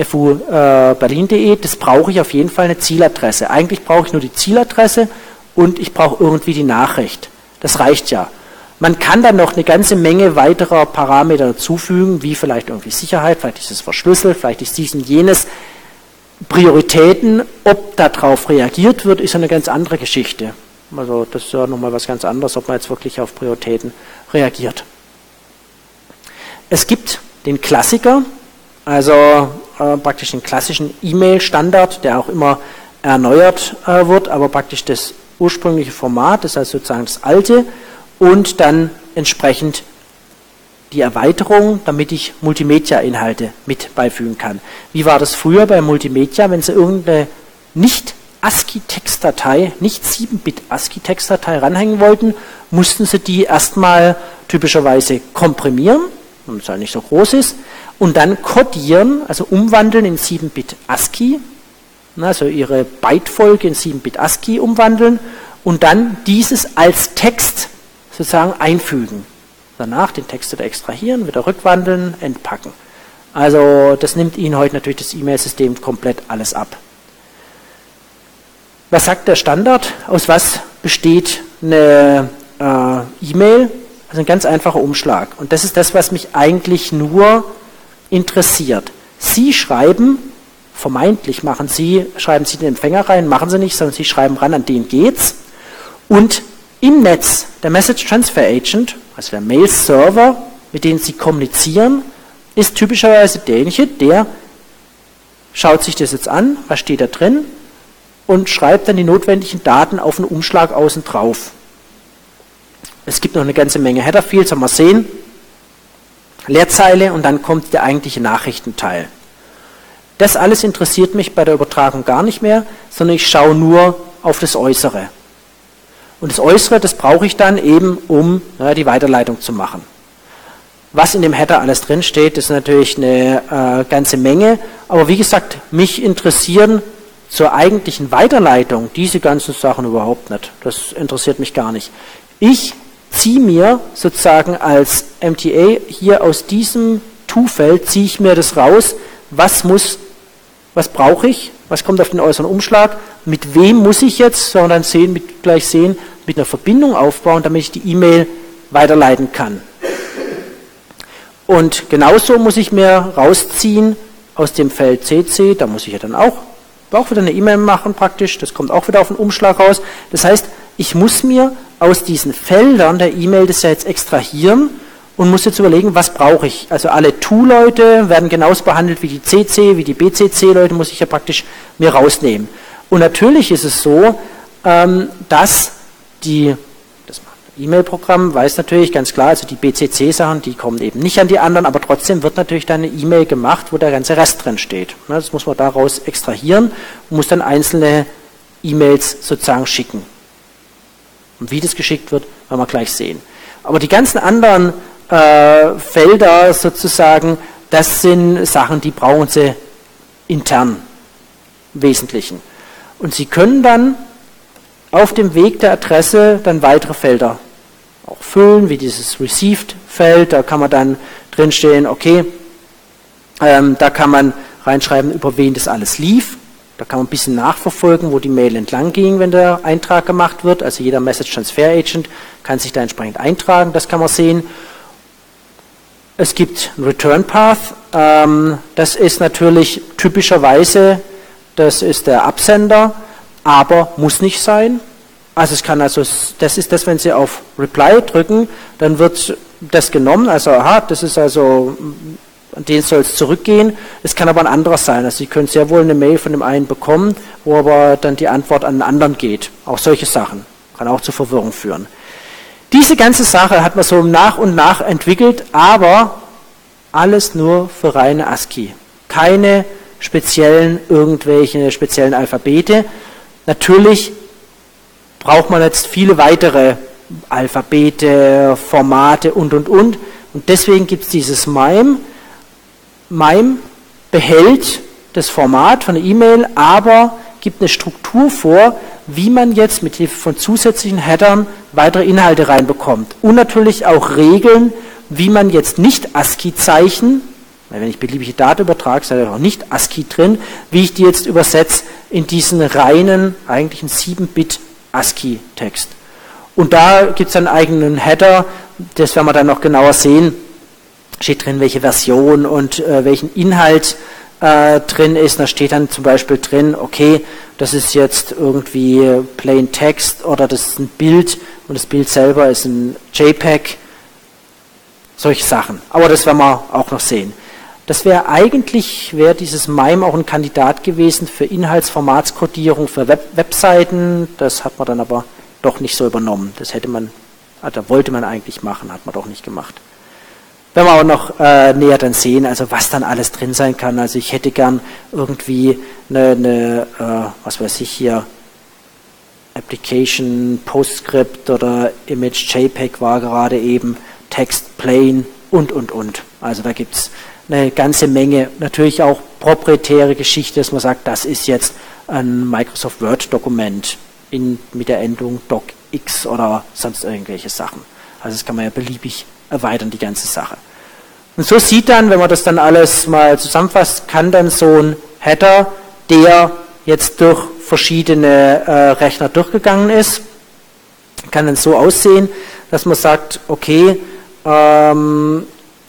fuberlin.de. Das brauche ich auf jeden Fall eine Zieladresse. Eigentlich brauche ich nur die Zieladresse und ich brauche irgendwie die Nachricht. Das reicht ja. Man kann dann noch eine ganze Menge weiterer Parameter dazufügen, wie vielleicht irgendwie Sicherheit, vielleicht ist es verschlüsselt, vielleicht ist dies und jenes. Prioritäten, ob darauf reagiert wird, ist eine ganz andere Geschichte. Also das ist ja nochmal was ganz anderes, ob man jetzt wirklich auf Prioritäten reagiert. Es gibt den Klassiker, also äh, praktisch den klassischen E-Mail-Standard, der auch immer erneuert äh, wird, aber praktisch das ursprüngliche Format, das heißt sozusagen das alte, und dann entsprechend die Erweiterung, damit ich Multimedia-Inhalte mit beifügen kann. Wie war das früher bei Multimedia, wenn Sie irgendeine nicht ASCII-Textdatei, nicht 7-Bit ASCII-Textdatei ranhängen wollten, mussten Sie die erstmal typischerweise komprimieren, damit es halt nicht so groß ist, und dann codieren, also umwandeln in 7-Bit ASCII, also Ihre Bytefolge in 7-Bit ASCII umwandeln und dann dieses als Text sozusagen einfügen. Danach den Text wieder extrahieren, wieder rückwandeln, entpacken. Also das nimmt Ihnen heute natürlich das E-Mail-System komplett alles ab. Was sagt der Standard? Aus was besteht eine äh, E-Mail? Also ein ganz einfacher Umschlag. Und das ist das, was mich eigentlich nur interessiert. Sie schreiben, vermeintlich machen Sie, schreiben Sie den Empfänger rein, machen Sie nicht, sondern Sie schreiben ran, an den geht's. Und im Netz, der Message Transfer Agent, also der Mail-Server, mit dem Sie kommunizieren, ist typischerweise derjenige, der schaut sich das jetzt an, was steht da drin, und schreibt dann die notwendigen Daten auf einen Umschlag außen drauf. Es gibt noch eine ganze Menge Header-Fields, haben wir sehen. Leerzeile und dann kommt der eigentliche Nachrichtenteil. Das alles interessiert mich bei der Übertragung gar nicht mehr, sondern ich schaue nur auf das Äußere. Und das Äußere, das brauche ich dann eben, um ja, die Weiterleitung zu machen. Was in dem Header alles drin steht, ist natürlich eine äh, ganze Menge. Aber wie gesagt, mich interessieren zur eigentlichen Weiterleitung diese ganzen Sachen überhaupt nicht. Das interessiert mich gar nicht. Ich ziehe mir sozusagen als MTA hier aus diesem To-Feld, ziehe ich mir das raus, was muss, was brauche ich, was kommt auf den äußeren Umschlag, mit wem muss ich jetzt, sondern sehen, mit, gleich sehen, mit einer Verbindung aufbauen, damit ich die E-Mail weiterleiten kann. Und genauso muss ich mir rausziehen aus dem Feld CC, da muss ich ja dann auch, auch wieder eine E-Mail machen praktisch, das kommt auch wieder auf den Umschlag raus. Das heißt, ich muss mir aus diesen Feldern der E-Mail das ja jetzt extrahieren und muss jetzt überlegen, was brauche ich. Also alle To-Leute werden genauso behandelt wie die CC, wie die BCC-Leute, muss ich ja praktisch mir rausnehmen. Und natürlich ist es so, ähm, dass die, das E-Mail-Programm weiß natürlich ganz klar, also die BCC-Sachen, die kommen eben nicht an die anderen, aber trotzdem wird natürlich dann eine E-Mail gemacht, wo der ganze Rest drin steht. Das muss man daraus extrahieren und muss dann einzelne E-Mails sozusagen schicken. Und wie das geschickt wird, werden wir gleich sehen. Aber die ganzen anderen äh, Felder sozusagen, das sind Sachen, die brauchen Sie intern im Wesentlichen. Und Sie können dann auf dem Weg der Adresse dann weitere Felder auch füllen, wie dieses Received-Feld. Da kann man dann drinstehen, okay, ähm, da kann man reinschreiben, über wen das alles lief. Da kann man ein bisschen nachverfolgen, wo die Mail entlang ging, wenn der Eintrag gemacht wird. Also jeder Message Transfer Agent kann sich da entsprechend eintragen, das kann man sehen. Es gibt einen Return Path. Ähm, das ist natürlich typischerweise, das ist der Absender, aber muss nicht sein. Also es kann also, das ist das, wenn Sie auf Reply drücken, dann wird das genommen, also aha, das ist also an den soll es zurückgehen. Es kann aber ein anderer sein. Also Sie können sehr wohl eine Mail von dem einen bekommen, wo aber dann die Antwort an den anderen geht. Auch solche Sachen. Kann auch zu Verwirrung führen. Diese ganze Sache hat man so nach und nach entwickelt, aber alles nur für reine ASCII. Keine speziellen, irgendwelche speziellen Alphabete. Natürlich braucht man jetzt viele weitere Alphabete, Formate und, und, und. Und deswegen gibt es dieses MIME, MIME behält das Format von der E-Mail, aber gibt eine Struktur vor, wie man jetzt mit Hilfe von zusätzlichen Headern weitere Inhalte reinbekommt. Und natürlich auch Regeln, wie man jetzt nicht ASCII-Zeichen, weil wenn ich beliebige Daten übertrage, ist ja auch nicht ASCII drin, wie ich die jetzt übersetze in diesen reinen, eigentlichen 7-Bit ASCII-Text. Und da gibt es einen eigenen Header, das werden wir dann noch genauer sehen, steht drin, welche Version und äh, welchen Inhalt äh, drin ist. Da steht dann zum Beispiel drin, okay, das ist jetzt irgendwie Plain Text oder das ist ein Bild und das Bild selber ist ein JPEG. Solche Sachen. Aber das werden wir auch noch sehen. Das wäre eigentlich, wäre dieses MIME auch ein Kandidat gewesen für Inhaltsformatskodierung für Web Webseiten. Das hat man dann aber doch nicht so übernommen. Das hätte man, ah, da wollte man eigentlich machen, hat man doch nicht gemacht. Werden wir aber noch äh, näher dann sehen, also was dann alles drin sein kann. Also ich hätte gern irgendwie eine, eine äh, was weiß ich hier, Application, PostScript oder Image JPEG war gerade eben, Text Plain und, und, und. Also da gibt es eine ganze Menge, natürlich auch proprietäre Geschichte, dass man sagt, das ist jetzt ein Microsoft Word-Dokument mit der Endung docx oder sonst irgendwelche Sachen. Also das kann man ja beliebig erweitern, die ganze Sache. Und so sieht dann, wenn man das dann alles mal zusammenfasst, kann dann so ein Header, der jetzt durch verschiedene äh, Rechner durchgegangen ist, kann dann so aussehen, dass man sagt, okay, ähm,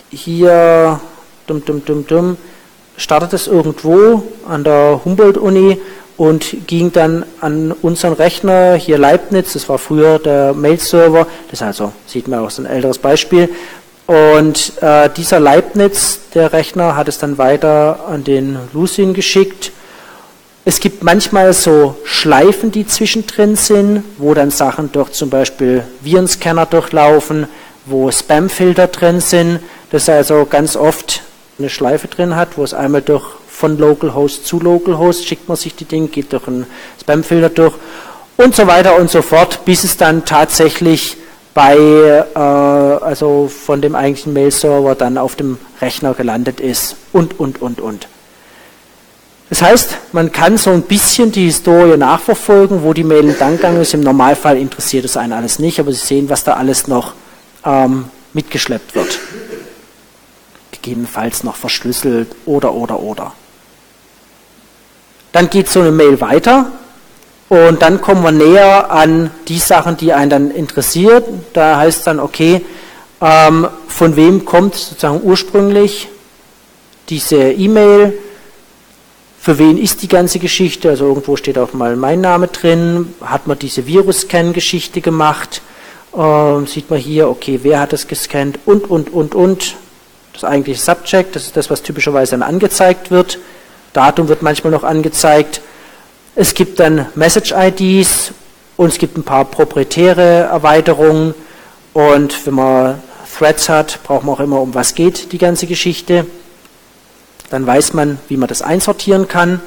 hier dum, dum, dum, dum, startet es irgendwo an der Humboldt-Uni und ging dann an unseren Rechner, hier Leibniz, das war früher der Mail-Server, das also, sieht man auch so ein älteres Beispiel, und äh, dieser Leibniz, der Rechner, hat es dann weiter an den Lucien geschickt. Es gibt manchmal so Schleifen, die zwischendrin sind, wo dann Sachen durch zum Beispiel Virenscanner durchlaufen, wo Spamfilter drin sind. Das ist also ganz oft eine Schleife drin hat, wo es einmal durch von Localhost zu Localhost schickt man sich die Dinge, geht durch einen Spamfilter durch und so weiter und so fort, bis es dann tatsächlich bei, äh, also von dem eigentlichen Mail-Server dann auf dem Rechner gelandet ist und, und, und, und. Das heißt, man kann so ein bisschen die Historie nachverfolgen, wo die Mail entlang ist. Im Normalfall interessiert es einen alles nicht, aber Sie sehen, was da alles noch ähm, mitgeschleppt wird. Gegebenenfalls noch verschlüsselt oder, oder, oder. Dann geht so eine Mail weiter und dann kommen wir näher an die Sachen, die einen dann interessiert. Da heißt es dann, okay, ähm, von wem kommt sozusagen ursprünglich diese E-Mail? Für wen ist die ganze Geschichte? Also irgendwo steht auch mal mein Name drin. Hat man diese Virus-Scan-Geschichte gemacht? Ähm, sieht man hier, okay, wer hat das gescannt? Und, und, und, und. Das eigentliche Subject, das ist das, was typischerweise dann angezeigt wird. Datum wird manchmal noch angezeigt. Es gibt dann Message-IDs und es gibt ein paar proprietäre Erweiterungen. Und wenn man Threads hat, braucht man auch immer, um was geht die ganze Geschichte. Dann weiß man, wie man das einsortieren kann.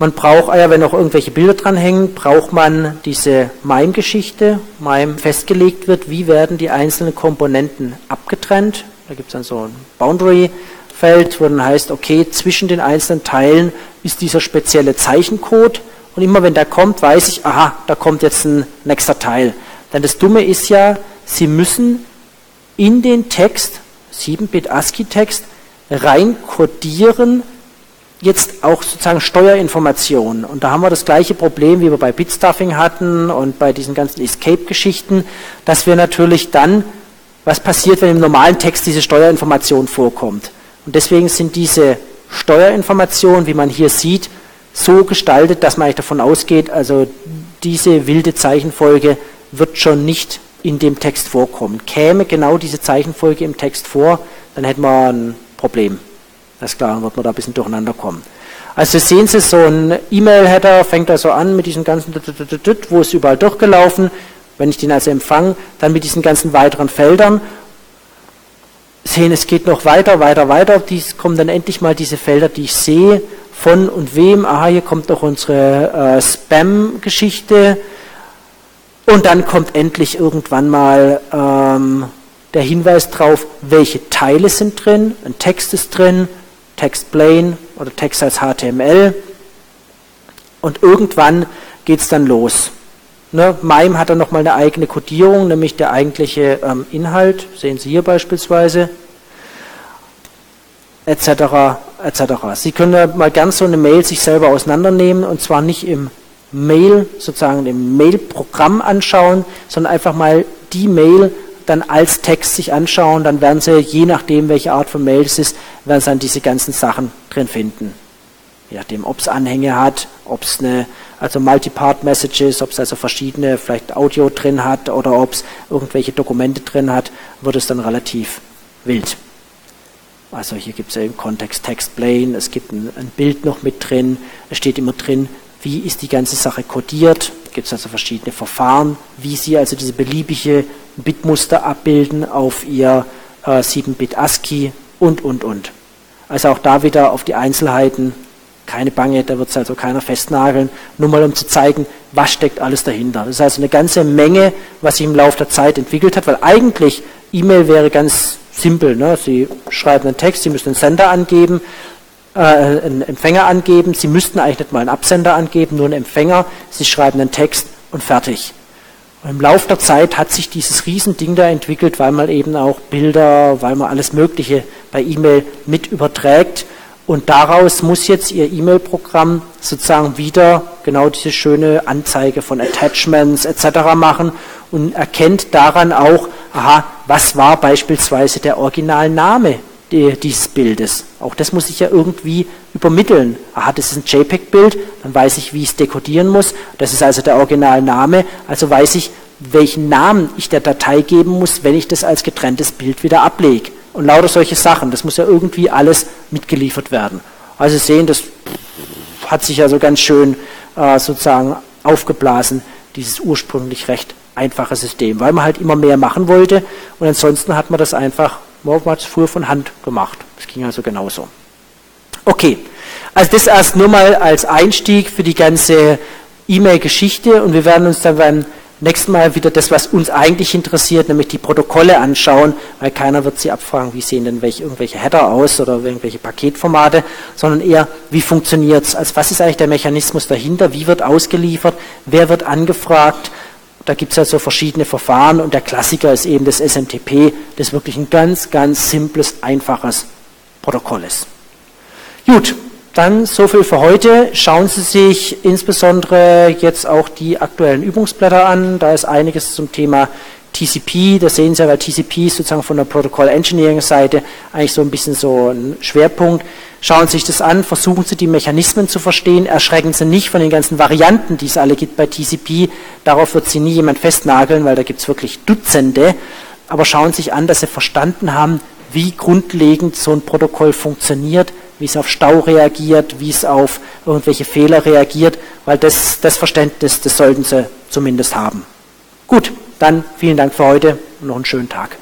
Man braucht, ah ja, wenn noch irgendwelche Bilder dranhängen, braucht man diese MIME-Geschichte, MIME festgelegt wird, wie werden die einzelnen Komponenten abgetrennt. Da gibt es dann so ein Boundary Feld, wo dann heißt, okay, zwischen den einzelnen Teilen ist dieser spezielle Zeichencode und immer wenn der kommt, weiß ich, aha, da kommt jetzt ein nächster Teil. Denn das Dumme ist ja, Sie müssen in den Text, 7-Bit ASCII-Text, reinkodieren, jetzt auch sozusagen Steuerinformationen. Und da haben wir das gleiche Problem, wie wir bei Bitstuffing hatten und bei diesen ganzen Escape-Geschichten, dass wir natürlich dann, was passiert, wenn im normalen Text diese Steuerinformation vorkommt. Und deswegen sind diese Steuerinformationen, wie man hier sieht, so gestaltet, dass man eigentlich davon ausgeht, also diese wilde Zeichenfolge wird schon nicht in dem Text vorkommen. Käme genau diese Zeichenfolge im Text vor, dann hätten wir ein Problem. Das ist klar, dann wird man da ein bisschen durcheinander kommen. Also sehen Sie, so ein E-Mail-Header fängt also an mit diesen ganzen, wo ist überall durchgelaufen. Wenn ich den also empfange, dann mit diesen ganzen weiteren Feldern sehen, es geht noch weiter, weiter, weiter. Dies kommen dann endlich mal diese Felder, die ich sehe, von und wem. Aha, hier kommt noch unsere äh, Spam-Geschichte. Und dann kommt endlich irgendwann mal ähm, der Hinweis drauf, welche Teile sind drin. Ein Text ist drin, Text plain oder Text als HTML. Und irgendwann geht es dann los. Ne, MIME hat dann nochmal eine eigene Codierung, nämlich der eigentliche ähm, Inhalt, sehen Sie hier beispielsweise, etc. etc. Sie können mal ganz so eine Mail sich selber auseinandernehmen und zwar nicht im Mail, sozusagen im Mail-Programm anschauen, sondern einfach mal die Mail dann als Text sich anschauen, dann werden Sie, je nachdem welche Art von Mail es ist, werden Sie dann diese ganzen Sachen drin finden. Je nachdem, ob es Anhänge hat, ob es eine also Multipart-Messages, ob es also verschiedene, vielleicht Audio drin hat oder ob es irgendwelche Dokumente drin hat, wird es dann relativ wild. Also hier gibt es ja im Kontext Text Plain, es gibt ein, ein, Bild noch mit drin, es steht immer drin, wie ist die ganze Sache codiert, gibt es also verschiedene Verfahren, wie Sie also diese beliebige Bitmuster abbilden auf Ihr äh, 7-Bit ASCII und, und, und. Also auch da wieder auf die Einzelheiten keine Bange, da wird es also keiner festnageln, nur mal um zu zeigen, was steckt alles dahinter. Das ist also eine ganze Menge, was sich im Laufe der Zeit entwickelt hat, weil eigentlich E-Mail wäre ganz simpel. Ne? Sie schreiben einen Text, Sie müssen einen Sender angeben, äh, einen Empfänger angeben, Sie müssten eigentlich nicht mal einen Absender angeben, nur einen Empfänger, Sie schreiben einen Text und fertig. Im Laufe der Zeit hat sich dieses Riesending da entwickelt, weil man eben auch Bilder, weil man alles Mögliche bei E-Mail mit überträgt und daraus muss jetzt Ihr E-Mail-Programm sozusagen wieder genau diese schöne Anzeige von Attachments etc. machen und erkennt daran auch, aha, was war beispielsweise der Originalname dieses Bildes. Auch das muss ich ja irgendwie übermitteln. Aha, das ist ein JPEG-Bild, dann weiß ich, wie ich es dekodieren muss. Das ist also der Originalname, also weiß ich, welchen Namen ich der Datei geben muss, wenn ich das als getrenntes Bild wieder ablege und lauter solche Sachen. Das muss ja irgendwie alles mitgeliefert werden. Also sehen, das hat sich also ganz schön äh, sozusagen aufgeblasen, dieses ursprünglich recht einfache System, weil man halt immer mehr machen wollte und ansonsten hat man das einfach morgens früher von Hand gemacht. Das ging also genauso. Okay, also das erst nur mal als Einstieg für die ganze E-Mail-Geschichte und wir werden uns dann beim nächsten Mal wieder das, was uns eigentlich interessiert, nämlich die Protokolle anschauen, weil keiner wird sie abfragen, wie sehen denn welche, irgendwelche Header aus oder irgendwelche Paketformate, sondern eher, wie funktioniert es, also was ist eigentlich der Mechanismus dahinter, wie wird ausgeliefert, wer wird angefragt, da gibt es also verschiedene Verfahren und der Klassiker ist eben das SMTP, das wirklich ein ganz, ganz simples, einfaches Protokoll ist. Gut, dann so viel für heute. Schauen Sie sich insbesondere jetzt auch die aktuellen Übungsblätter an. Da ist einiges zum Thema TCP. Da sehen Sie, weil TCP ist sozusagen von der Protocol Engineering Seite eigentlich so ein bisschen so ein Schwerpunkt. Schauen Sie sich das an, versuchen Sie die Mechanismen zu verstehen, erschrecken Sie nicht von den ganzen Varianten, die es alle gibt bei TCP. Darauf wird Sie nie jemand festnageln, weil da gibt es wirklich Dutzende. Aber schauen Sie sich an, dass Sie verstanden haben, wie grundlegend so ein Protokoll funktioniert, wie es auf Stau reagiert, wie es auf irgendwelche Fehler reagiert, weil das, das Verständnis, das sollten Sie zumindest haben. Gut, dann vielen Dank für heute und noch einen schönen Tag.